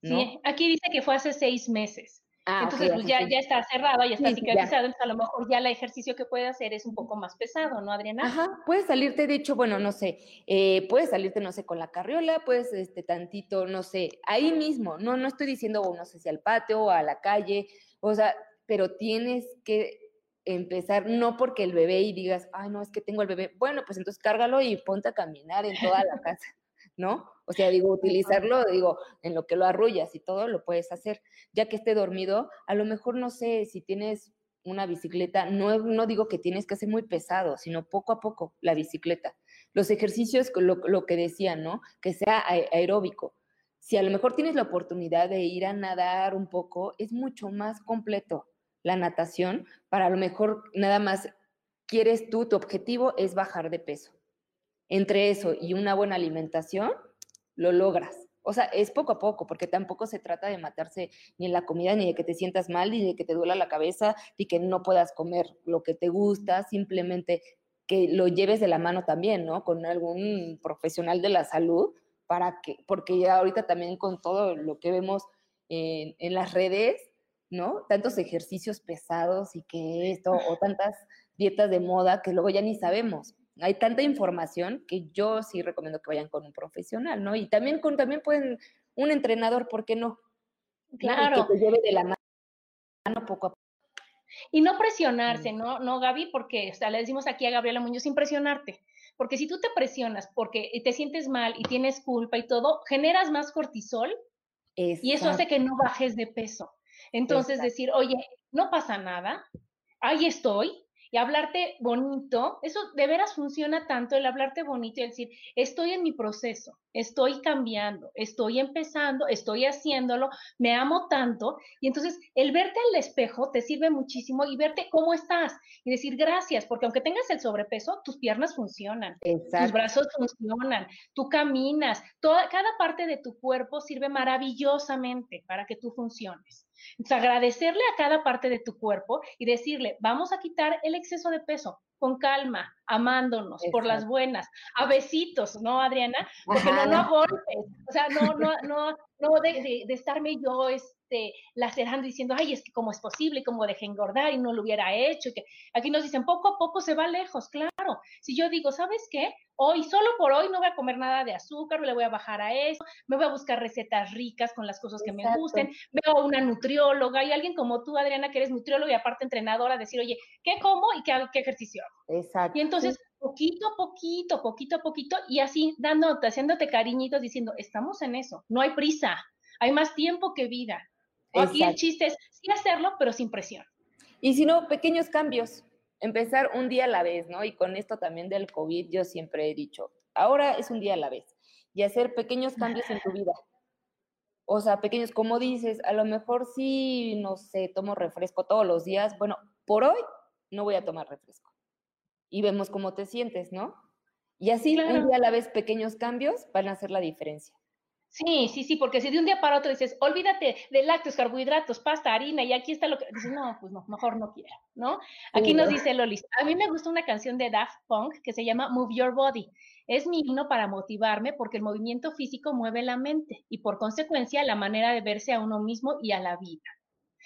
Sí, aquí dice que fue hace seis meses. Ah, entonces, pues ya, ya está cerrado, ya está cicatrizado, entonces a lo mejor ya el ejercicio que puede hacer es un poco más pesado, ¿no, Adriana? Ajá, puedes salirte, de hecho, bueno, no sé, eh, puedes salirte, no sé, con la carriola, puedes, este, tantito, no sé, ahí mismo, no, no estoy diciendo, no sé si al patio o a la calle, o sea, pero tienes que empezar, no porque el bebé y digas, ay, no, es que tengo el bebé, bueno, pues entonces cárgalo y ponte a caminar en toda la casa, ¿no? O sea, digo, utilizarlo, digo, en lo que lo arrullas y todo lo puedes hacer. Ya que esté dormido, a lo mejor no sé si tienes una bicicleta, no, no digo que tienes que hacer muy pesado, sino poco a poco la bicicleta. Los ejercicios, lo, lo que decían, ¿no? Que sea aeróbico. Si a lo mejor tienes la oportunidad de ir a nadar un poco, es mucho más completo la natación. Para a lo mejor nada más quieres tú, tu objetivo es bajar de peso. Entre eso y una buena alimentación, lo logras. O sea, es poco a poco, porque tampoco se trata de matarse ni en la comida, ni de que te sientas mal, ni de que te duela la cabeza, ni que no puedas comer lo que te gusta, simplemente que lo lleves de la mano también, ¿no? Con algún profesional de la salud, para que, porque ya ahorita también con todo lo que vemos en, en las redes, ¿no? Tantos ejercicios pesados y que esto, o tantas dietas de moda que luego ya ni sabemos hay tanta información que yo sí recomiendo que vayan con un profesional, ¿no? Y también con, también pueden, un entrenador, ¿por qué no? Claro. que te lleve de la mano poco a poco. Y no presionarse, ¿no? No, Gaby, porque o sea, le decimos aquí a Gabriela Muñoz, sin presionarte. Porque si tú te presionas porque te sientes mal y tienes culpa y todo, generas más cortisol y eso hace que no bajes de peso. Entonces decir, oye, no pasa nada, ahí estoy, y hablarte bonito, eso de veras funciona tanto el hablarte bonito y el decir, estoy en mi proceso, estoy cambiando, estoy empezando, estoy haciéndolo, me amo tanto. Y entonces el verte al espejo te sirve muchísimo y verte cómo estás y decir gracias, porque aunque tengas el sobrepeso, tus piernas funcionan, tus brazos funcionan, tú caminas, toda, cada parte de tu cuerpo sirve maravillosamente para que tú funciones. Entonces, agradecerle a cada parte de tu cuerpo y decirle, vamos a quitar el exceso de peso con calma, amándonos, por las buenas, a besitos, ¿no, Adriana? Porque no, no a golpes, o sea, no, no, no, no de, de, estarme yo este, lacerando diciendo, ay, es que cómo es posible, cómo dejé engordar y no lo hubiera hecho. que aquí nos dicen, poco a poco se va lejos, claro. Si yo digo, ¿sabes qué? Hoy, solo por hoy, no voy a comer nada de azúcar, le voy a bajar a eso, me voy a buscar recetas ricas con las cosas que me gusten, veo a una nutrióloga y alguien como tú, Adriana, que eres nutrióloga y aparte entrenadora, decir, oye, ¿qué como y qué, qué ejercicio hago? Exacto. Y entonces, poquito a poquito, poquito a poquito, y así dándote, haciéndote cariñitos, diciendo, estamos en eso, no hay prisa, hay más tiempo que vida. Aquí el chiste es sí hacerlo, pero sin presión. Y si no, pequeños cambios, empezar un día a la vez, ¿no? Y con esto también del COVID, yo siempre he dicho, ahora es un día a la vez y hacer pequeños cambios en tu vida. O sea, pequeños, como dices, a lo mejor sí, no sé, tomo refresco todos los días. Bueno, por hoy no voy a tomar refresco. Y vemos cómo te sientes, ¿no? Y así, un día a la vez, pequeños cambios van a hacer la diferencia. Sí, sí, sí, porque si de un día para otro dices, olvídate de lácteos, carbohidratos, pasta, harina, y aquí está lo que dices, no, pues no, mejor no quiero, ¿no? Aquí nos dice Lolis, a mí me gusta una canción de Daft Punk que se llama Move Your Body. Es mi himno para motivarme porque el movimiento físico mueve la mente y por consecuencia la manera de verse a uno mismo y a la vida.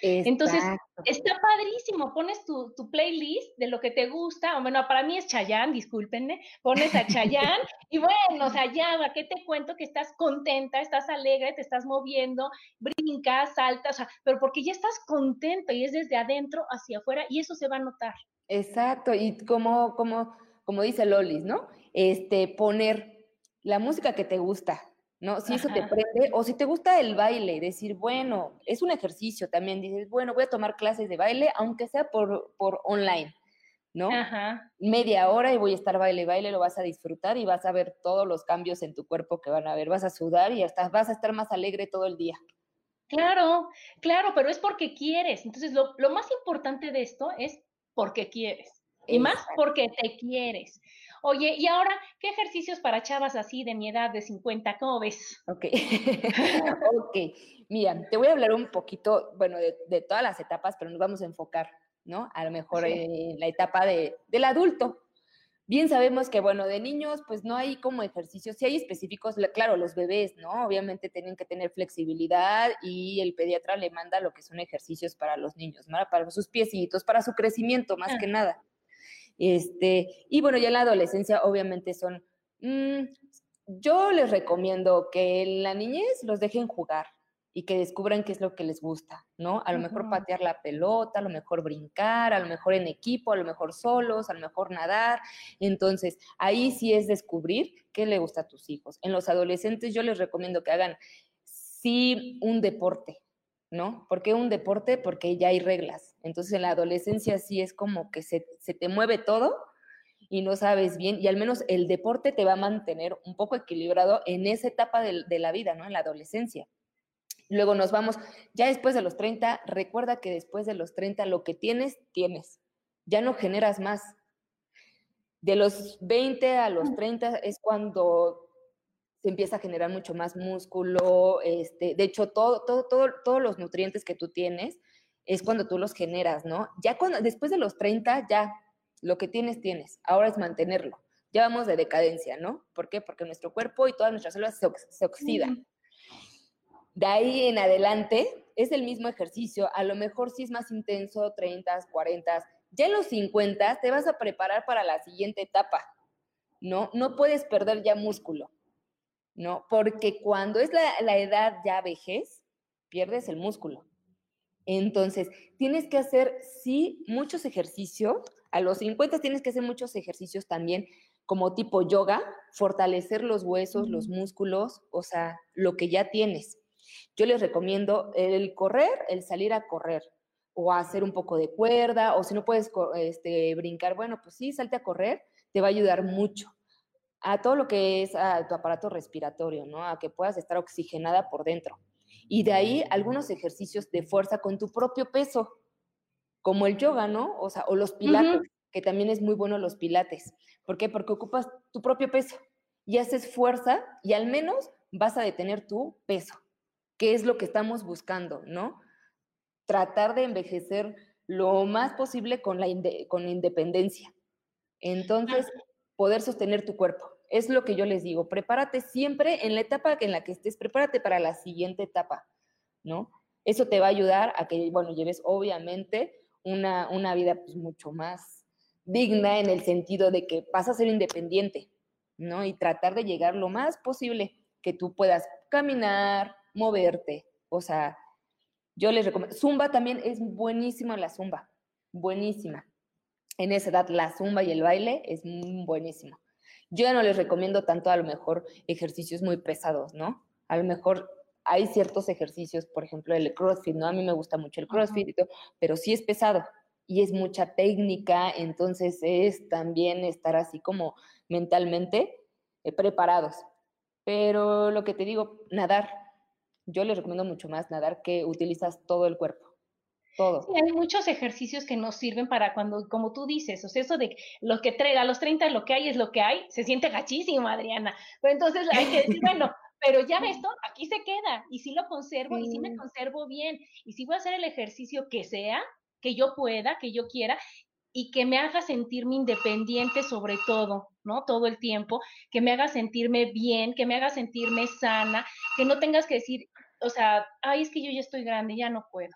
Entonces, está padrísimo, pones tu, playlist de lo que te gusta, o bueno, para mí es Chayán, discúlpenme, pones a Chayán y bueno, o sea, ya, ¿qué te cuento? Que estás contenta, estás alegre, te estás moviendo, brincas, saltas, pero porque ya estás contento y es desde adentro hacia afuera y eso se va a notar. Exacto, y como, como, como dice Lolis, ¿no? Este, poner la música que te gusta, ¿no? Si eso te prende, o si te gusta el baile, decir, bueno, es un ejercicio también, dices, bueno, voy a tomar clases de baile, aunque sea por, por online, ¿no? Media hora y voy a estar baile, baile, lo vas a disfrutar y vas a ver todos los cambios en tu cuerpo que van a ver, vas a sudar y hasta vas a estar más alegre todo el día. Claro, claro, pero es porque quieres. Entonces, lo, lo más importante de esto es porque quieres. Y más porque te quieres. Oye, y ahora, ¿qué ejercicios para chavas así de mi edad de 50? ¿Cómo ves? Ok. ok. Mira, te voy a hablar un poquito, bueno, de, todas las etapas, pero nos vamos a enfocar, ¿no? A lo mejor en la etapa de, del adulto. Bien sabemos que, bueno, de niños, pues no hay como ejercicios, sí hay específicos, claro, los bebés, ¿no? Obviamente tienen que tener flexibilidad y el pediatra le manda lo que son ejercicios para los niños, ¿no? Para sus piecitos, para su crecimiento, más que nada. Este, y bueno, ya en la adolescencia obviamente son, mm, yo les recomiendo que en la niñez los dejen jugar y que descubran qué es lo que les gusta, ¿no? A lo mejor patear la pelota, a lo mejor brincar, a lo mejor en equipo, a lo mejor solos, a lo mejor nadar. Entonces, ahí sí es descubrir qué le gusta a tus hijos. En los adolescentes yo les recomiendo que hagan sí un deporte, ¿no? ¿Por qué un deporte? Porque ya hay reglas. Entonces en la adolescencia sí es como que se, te mueve todo y no sabes bien, y al menos el deporte te va a mantener un poco equilibrado en esa etapa de, de la vida, ¿no? En la adolescencia. Luego nos vamos, ya después de los 30, recuerda que después de los 30 lo que tienes, tienes. Ya no generas más. De los 20 a los 30 es cuando se empieza a generar mucho más músculo, este, de hecho, todo, todo, todo, todos los nutrientes que tú tienes es cuando tú los generas, ¿no? Ya cuando, después de los 30, ya, lo que tienes, tienes. Ahora es mantenerlo. Ya vamos de decadencia, ¿no? ¿Por qué? Porque nuestro cuerpo y todas nuestras células se, oxidan. De ahí en adelante es el mismo ejercicio, a lo mejor sí es más intenso, 30, 40, ya en los 50 te vas a preparar para la siguiente etapa, ¿no? No puedes perder ya músculo. ¿no? Porque cuando es la, edad ya vejez, pierdes el músculo. Entonces, tienes que hacer, sí, muchos ejercicios. A los 50 tienes que hacer muchos ejercicios también, como tipo yoga, fortalecer los huesos, los músculos, o sea, lo que ya tienes. Yo les recomiendo el correr, el salir a correr, o hacer un poco de cuerda, o si no puedes este, brincar, bueno, pues sí, salte a correr, te va a ayudar mucho a todo lo que es a tu aparato respiratorio, ¿no? A que puedas estar oxigenada por dentro. Y de ahí algunos ejercicios de fuerza con tu propio peso, como el yoga, ¿no? O sea, o los pilates, que también es muy bueno los pilates. ¿Por qué? Porque ocupas tu propio peso y haces fuerza y al menos vas a detener tu peso, que es lo que estamos buscando, ¿no? Tratar de envejecer lo más posible con la, con independencia. Entonces, poder sostener tu cuerpo. Es lo que yo les digo, prepárate siempre en la etapa en la que estés, prepárate para la siguiente etapa, ¿no? Eso te va a ayudar a que, bueno, lleves obviamente una, una vida pues, mucho más digna en el sentido de que vas a ser independiente, ¿no? Y tratar de llegar lo más posible que tú puedas caminar, moverte, o sea, yo les recomiendo, Zumba también es buenísima la Zumba, buenísima en esa edad la zumba y el baile es buenísimo. Yo ya no les recomiendo tanto a lo mejor ejercicios muy pesados, ¿no? A lo mejor hay ciertos ejercicios, por ejemplo, el CrossFit, ¿no? A mí me gusta mucho el CrossFit y todo, pero sí es pesado y es mucha técnica, entonces es también estar así como mentalmente eh, preparados. Pero lo que te digo, nadar, yo les recomiendo mucho más nadar que utilizas todo el cuerpo. Todo. Sí, hay muchos ejercicios que nos sirven para cuando, como tú dices, o sea, eso de lo que trae, a los 30 lo que hay es lo que hay, se siente gachísimo, Adriana. Pero entonces hay que decir, bueno, pero ya esto aquí se queda, y si lo conservo, y si me conservo bien, y si voy a hacer el ejercicio que sea, que yo pueda, que yo quiera, y que me haga sentirme independiente sobre todo, ¿no? Todo el tiempo, que me haga sentirme bien, que me haga sentirme sana, que no tengas que decir, o sea, ay, es que yo ya estoy grande, ya no puedo.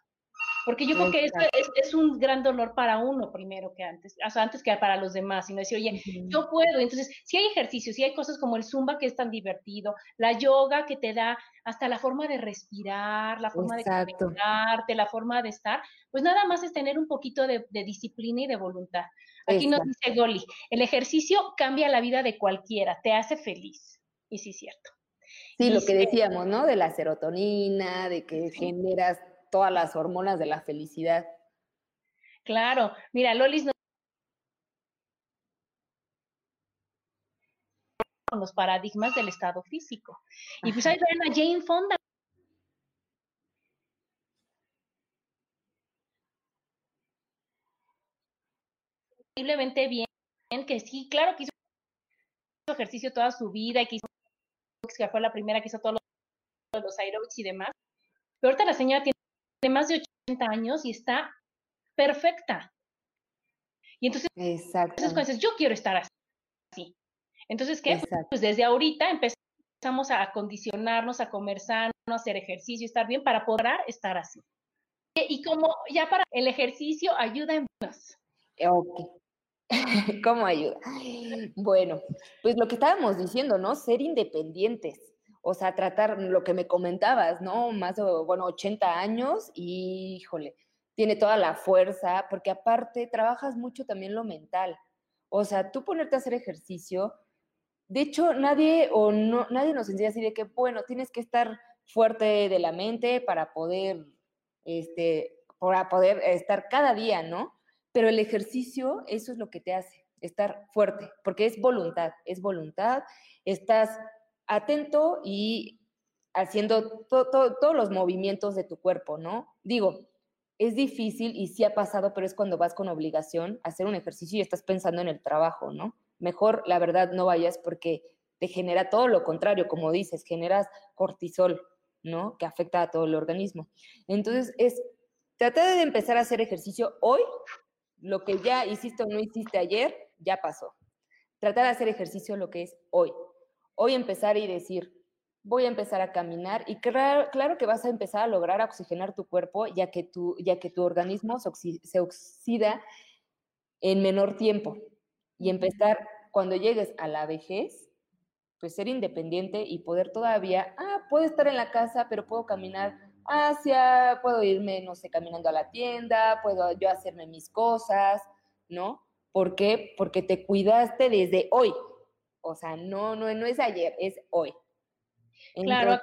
Porque yo creo que eso es, un gran dolor para uno primero que antes, o sea, antes que para los demás, sino decir, oye, yo puedo. Entonces, si hay ejercicios, si hay cosas como el zumba que es tan divertido, la yoga que te da hasta la forma de respirar, la forma de conectarte, la forma de estar, pues nada más es tener un poquito de, disciplina y de voluntad. Aquí nos dice Goli, el ejercicio cambia la vida de cualquiera, te hace feliz. Y sí, es cierto. Sí, lo que decíamos, ¿no? De la serotonina, de que generas todas las hormonas de la felicidad. Claro, mira, Lolis no con los paradigmas del estado físico. Y pues ahí ven a Jane Fonda. increíblemente bien, que sí, claro que hizo ejercicio toda su vida y que hizo, que fue la primera que hizo todos los, los aerobics y demás. Pero ahorita la señora tiene más de 80 años y está perfecta. Y entonces, entonces cuando dices, yo quiero estar así. Entonces, ¿qué? Pues desde ahorita empezamos a acondicionarnos, a comer sano, a hacer ejercicio, estar bien para poder estar así. Y como ya para el ejercicio ayuda en más. Ok. ¿Cómo ayuda? Bueno, pues lo que estábamos diciendo, ¿no? Ser independientes. O sea, tratar lo que me comentabas, ¿no? Más de, bueno, 80 años y, híjole, tiene toda la fuerza, porque aparte trabajas mucho también lo mental. O sea, tú ponerte a hacer ejercicio, de hecho, nadie o no, nadie nos enseña así de que, bueno, tienes que estar fuerte de la mente para poder, este, para poder estar cada día, ¿no? Pero el ejercicio, eso es lo que te hace, estar fuerte, porque es voluntad, es voluntad, estás atento y haciendo todos los movimientos de tu cuerpo, ¿no? Digo, es difícil y sí ha pasado, pero es cuando vas con obligación a hacer un ejercicio y estás pensando en el trabajo, ¿no? Mejor, la verdad, no vayas porque te genera todo lo contrario, como dices, generas cortisol, ¿no? Que afecta a todo el organismo. Entonces, es tratar de empezar a hacer ejercicio hoy, lo que ya hiciste o no hiciste ayer, ya pasó. Tratar de hacer ejercicio lo que es hoy. Hoy empezar y decir, voy a empezar a caminar y claro, claro, que vas a empezar a lograr oxigenar tu cuerpo ya que tu, ya que tu organismo se, oxida en menor tiempo y empezar cuando llegues a la vejez, pues ser independiente y poder todavía, ah, puedo estar en la casa, pero puedo caminar hacia, puedo irme, no sé, caminando a la tienda, puedo yo hacerme mis cosas, ¿no? ¿Por qué? Porque te cuidaste desde hoy. O sea, no, no, no es ayer, es hoy. Claro,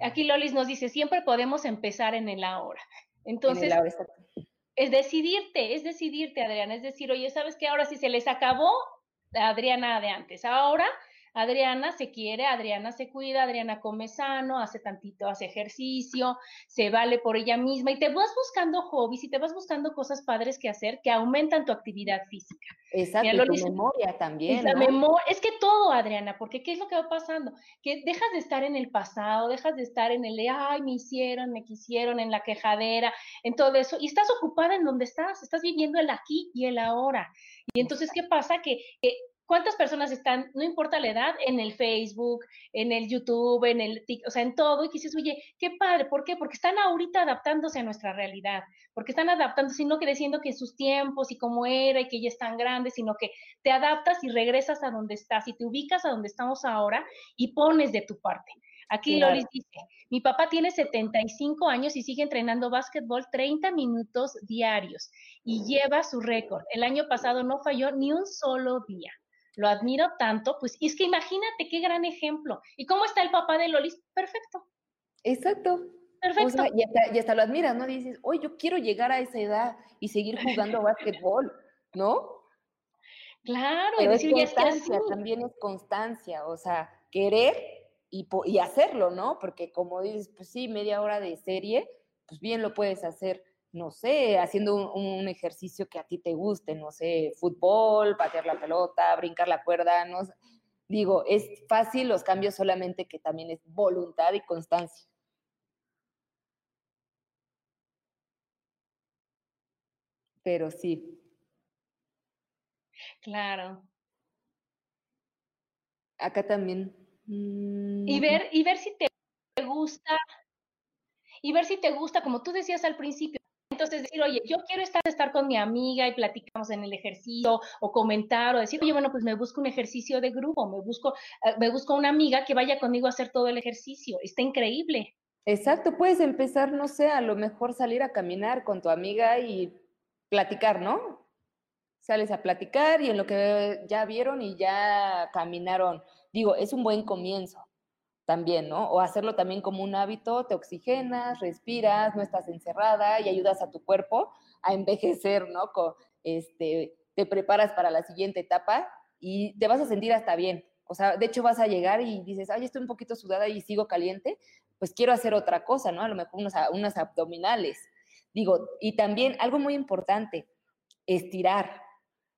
aquí, Lolis nos dice, siempre podemos empezar en el ahora. Entonces, es decidirte, es decidirte, Adriana, es decir, oye, ¿sabes qué? Ahora sí se les acabó Adriana de antes, ahora Adriana se quiere, Adriana se cuida, Adriana come sano, hace tantito, hace ejercicio, se vale por ella misma y te vas buscando hobbies y te vas buscando cosas padres que hacer que aumentan tu actividad física. Exacto, la memoria también. Es, la memoria, es que todo, Adriana, porque ¿qué es lo que va pasando? Que dejas de estar en el pasado, dejas de estar en el, ay, me hicieron, me quisieron, en la quejadera, en todo eso, y estás ocupada en donde estás, estás viviendo el aquí y el ahora. Y entonces, ¿qué pasa? Que, que ¿Cuántas personas están, no importa la edad, en el Facebook, en el YouTube, en el TikTok, o sea, en todo? Y que dices, oye, qué padre, ¿por qué? Porque están ahorita adaptándose a nuestra realidad, porque están adaptándose y no que diciendo que sus tiempos y cómo era y que ya están grandes, sino que te adaptas y regresas a donde estás y te ubicas a donde estamos ahora y pones de tu parte. Aquí Loris dice, mi papá tiene 75 años y sigue entrenando básquetbol 30 minutos diarios y lleva su récord. El año pasado no falló ni un solo día lo admiro tanto, pues y es que imagínate qué gran ejemplo. ¿Y cómo está el papá de Lolis? Perfecto. Exacto. Perfecto. y, hasta, lo admiras, ¿no? Dices, oye, yo quiero llegar a esa edad y seguir jugando básquetbol, ¿no? Claro, Pero es constancia, también es constancia, o sea, querer y, y hacerlo, ¿no? Porque como dices, pues sí, media hora de serie, pues bien lo puedes hacer no sé, haciendo un, ejercicio que a ti te guste, no sé, fútbol, patear la pelota, brincar la cuerda, no Digo, es fácil los cambios solamente que también es voluntad y constancia. Pero sí. Claro. Acá también. Y ver, y ver si te gusta, y ver si te gusta, como tú decías al principio, entonces decir, oye, yo quiero estar, estar con mi amiga y platicamos en el ejercicio o comentar o decir, oye, bueno, pues me busco un ejercicio de grupo, me busco, eh, me busco una amiga que vaya conmigo a hacer todo el ejercicio. Está increíble. Exacto, puedes empezar, no sé, a lo mejor salir a caminar con tu amiga y platicar, ¿no? Sales a platicar y en lo que ya vieron y ya caminaron. Digo, es un buen comienzo también, ¿no? O hacerlo también como un hábito, te oxigenas, respiras, no estás encerrada y ayudas a tu cuerpo a envejecer, ¿no? este, te preparas para la siguiente etapa y te vas a sentir hasta bien. O sea, de hecho vas a llegar y dices, ay, estoy un poquito sudada y sigo caliente, pues quiero hacer otra cosa, ¿no? A lo mejor unos, unas abdominales. Digo, y también algo muy importante, estirar.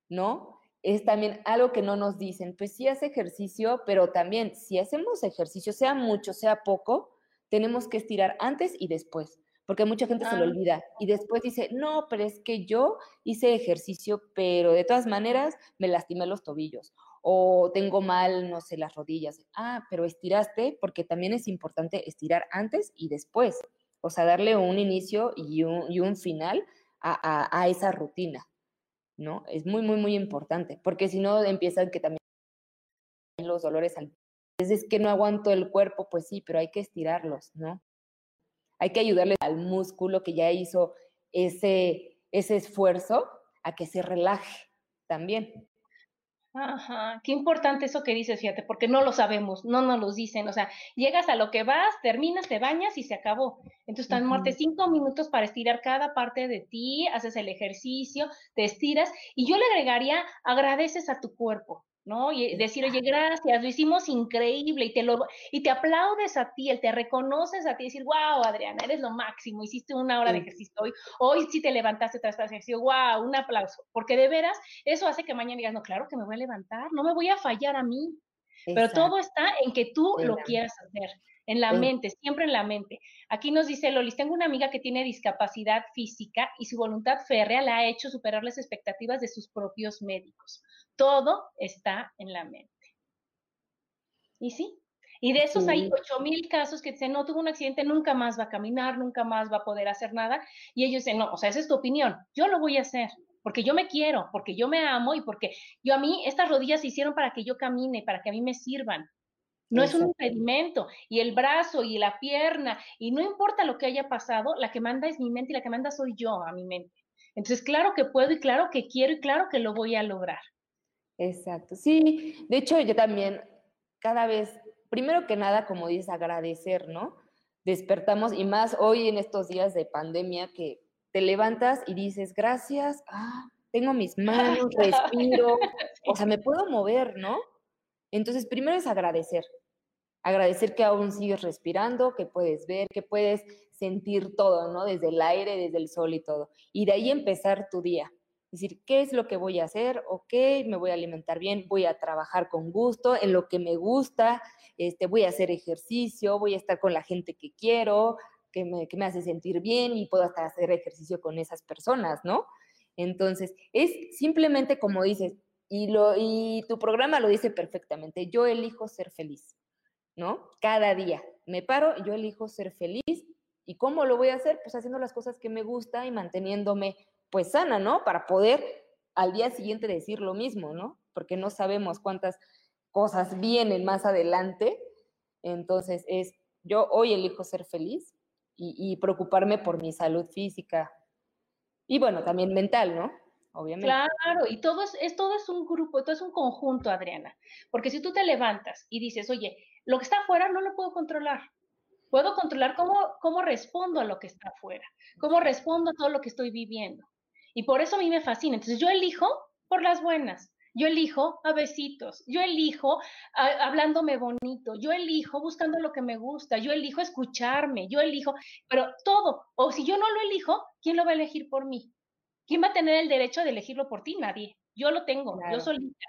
¿no? Es también algo que no nos dicen, pues sí hace ejercicio, pero también si hacemos ejercicio, sea mucho, sea poco, tenemos que estirar antes y después, porque mucha gente se lo ah. olvida y después dice, no, pero es que yo hice ejercicio, pero de todas maneras me lastimé los tobillos o tengo mal, no sé, las rodillas. Ah, pero estiraste porque también es importante estirar antes y después, o sea, darle un inicio y un, final a, esa rutina, ¿no? Es muy, muy, muy importante, porque si no empiezan que también los dolores al... Es que no aguanto el cuerpo, pues sí, pero hay que estirarlos, ¿no? Hay que ayudarle al músculo que ya hizo ese, ese esfuerzo a que se relaje también. Ajá, qué importante eso que dices, fíjate, porque no lo sabemos, no nos lo dicen, o sea, llegas a lo que vas, terminas, te bañas y se acabó. Entonces, están muertes cinco minutos para estirar cada parte de ti, haces el ejercicio, te estiras, y yo le agregaría, agradeces a tu cuerpo, ¿no? Y decir, oye, gracias, lo hicimos increíble y te lo y te aplaudes a ti, él te reconoces a ti, decir, wow, Adriana, eres lo máximo, hiciste una hora de ejercicio hoy, hoy sí te levantaste tras ejercicio, wow, un aplauso, porque de veras eso hace que mañana digas, no, claro que me voy a levantar, no me voy a fallar a mí, pero todo está en que tú lo quieras hacer. En la mente, siempre en la mente. Aquí nos dice Lolis, tengo una amiga que tiene discapacidad física y su voluntad férrea la ha hecho superar las expectativas de sus propios médicos. Todo está en la mente. Y sí, y de esos hay ocho mil casos que dicen, no, tuvo un accidente, nunca más va a caminar, nunca más va a poder hacer nada. Y ellos dicen, no, o sea, esa es tu opinión, yo lo voy a hacer, porque yo me quiero, porque yo me amo y porque yo a mí, estas rodillas se hicieron para que yo camine, para que a mí me sirvan. No es un impedimento. Y el brazo y la pierna, y no importa lo que haya pasado, la que manda es mi mente y la que manda soy yo a mi mente. Entonces, claro que puedo y claro que quiero y claro que lo voy a lograr. Exacto, sí. De hecho, yo también cada vez, primero que nada, como dices, agradecer, ¿no? Despertamos y más hoy en estos días de pandemia que te levantas y dices, gracias, ah, tengo mis manos, respiro, o sea, me puedo mover, ¿no? Entonces, primero es agradecer, agradecer que aún sigues respirando, que puedes ver, que puedes sentir todo, ¿no? Desde el aire, desde el sol y todo. Y de ahí empezar tu día decir, ¿qué es lo que voy a hacer? Ok, me voy a alimentar bien, voy a trabajar con gusto, en lo que me gusta, este, voy a hacer ejercicio, voy a estar con la gente que quiero, que me, que me hace sentir bien y puedo hasta hacer ejercicio con esas personas, ¿no? Entonces, es simplemente como dices, y, lo, y tu programa lo dice perfectamente, yo elijo ser feliz, ¿no? Cada día me paro, yo elijo ser feliz. ¿Y cómo lo voy a hacer? Pues haciendo las cosas que me gusta y manteniéndome pues sana, ¿no? Para poder al día siguiente decir lo mismo, ¿no? Porque no sabemos cuántas cosas vienen más adelante. Entonces es, yo hoy elijo ser feliz y, preocuparme por mi salud física y bueno, también mental, ¿no? Obviamente. Claro, y todo es, todo es un grupo, todo es un conjunto, Adriana. Porque si tú te levantas y dices, oye, lo que está afuera no lo puedo controlar, puedo controlar cómo, cómo respondo a lo que está afuera, cómo respondo a todo lo que estoy viviendo. Y por eso a mí me fascina. Entonces yo elijo por las buenas. Yo elijo a besitos, yo elijo hablándome bonito, yo elijo buscando lo que me gusta, yo elijo escucharme, yo elijo, pero todo, o si yo no lo elijo, ¿quién lo va a elegir por mí? ¿Quién va a tener el derecho de elegirlo por ti? Nadie. Yo lo tengo, yo solita.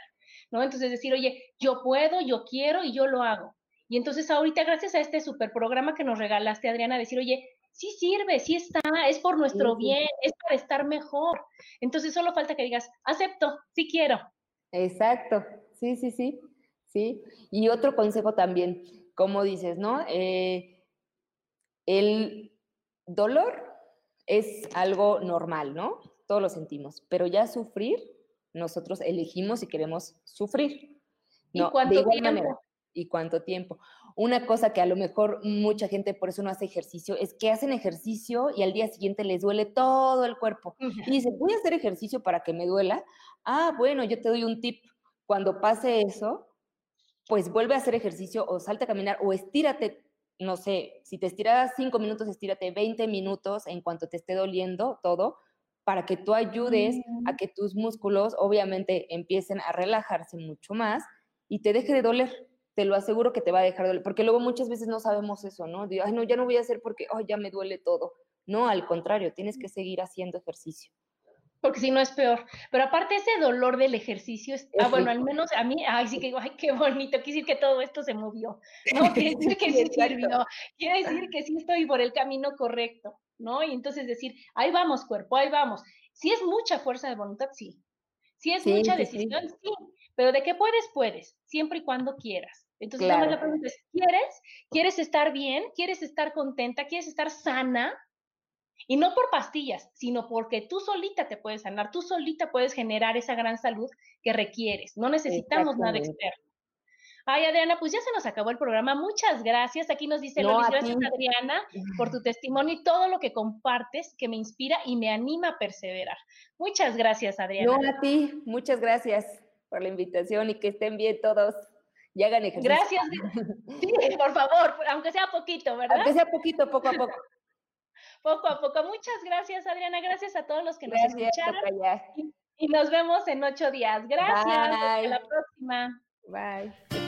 ¿No? Entonces decir, oye, yo puedo, yo quiero y yo lo hago. Y entonces ahorita, gracias a este super programa que nos regalaste, Adriana, decir, oye, sí sirve, sí está, es por nuestro bien, es para estar mejor. Entonces solo falta que digas, acepto, sí quiero. Exacto, sí, sí, sí, sí. Y otro consejo también, como dices, ¿no? Eh, el dolor es algo normal, ¿no? Todos lo sentimos, pero ya sufrir, nosotros elegimos si queremos sufrir. ¿no? ¿Y cuánto tiempo? ¿Y cuánto tiempo? Una cosa que a lo mejor mucha gente por eso no hace ejercicio es que hacen ejercicio y al día siguiente les duele todo el cuerpo. Y dicen, voy a hacer ejercicio para que me duela. Ah, bueno, yo te doy un tip. Cuando pase eso, pues vuelve a hacer ejercicio o salte a caminar o estírate, no sé, si te estiras cinco minutos, estírate 20 minutos en cuanto te esté doliendo todo, para que tú ayudes a que tus músculos obviamente empiecen a relajarse mucho más y te deje de doler te lo aseguro que te va a dejar doler, porque luego muchas veces no sabemos eso, ¿no? Digo, ay, no, ya no voy a hacer porque, ay, ya me duele todo. No, al contrario, tienes que seguir haciendo ejercicio. porque si no es peor. Pero aparte ese dolor del ejercicio, es, ah, bueno, al menos a mí, ay, sí que digo, ay, qué bonito, quiere decir que todo esto se movió, ¿no? Quiere decir que sí sirvió, quiere decir que sí estoy por el camino correcto, ¿no? Y entonces decir, ahí vamos, cuerpo, ahí vamos. Si es mucha fuerza de voluntad, sí. Si es mucha decisión, sí. Pero de qué puedes, puedes, siempre y cuando quieras. Entonces, la pregunta es, ¿quieres? ¿Quieres estar bien? ¿Quieres estar contenta? ¿Quieres estar sana? Y no por pastillas, sino porque tú solita te puedes sanar, tú solita puedes generar esa gran salud que requieres. No necesitamos nada externo. Ay, Adriana, pues ya se nos acabó el programa. Muchas gracias. Aquí nos dice Lolis, gracias Adriana por tu testimonio y todo lo que compartes que me inspira y me anima a perseverar. Muchas gracias, Adriana. No, a ti, muchas gracias por la invitación y que estén bien todos y hagan ejercicio. Gracias. Sí, por favor, aunque sea poquito, ¿verdad? Aunque sea poquito, poco a poco poco a poco. Muchas gracias, Adriana. Gracias a todos los que nos escucharon. Y, nos vemos en ocho días. Gracias. Hasta la próxima. Bye.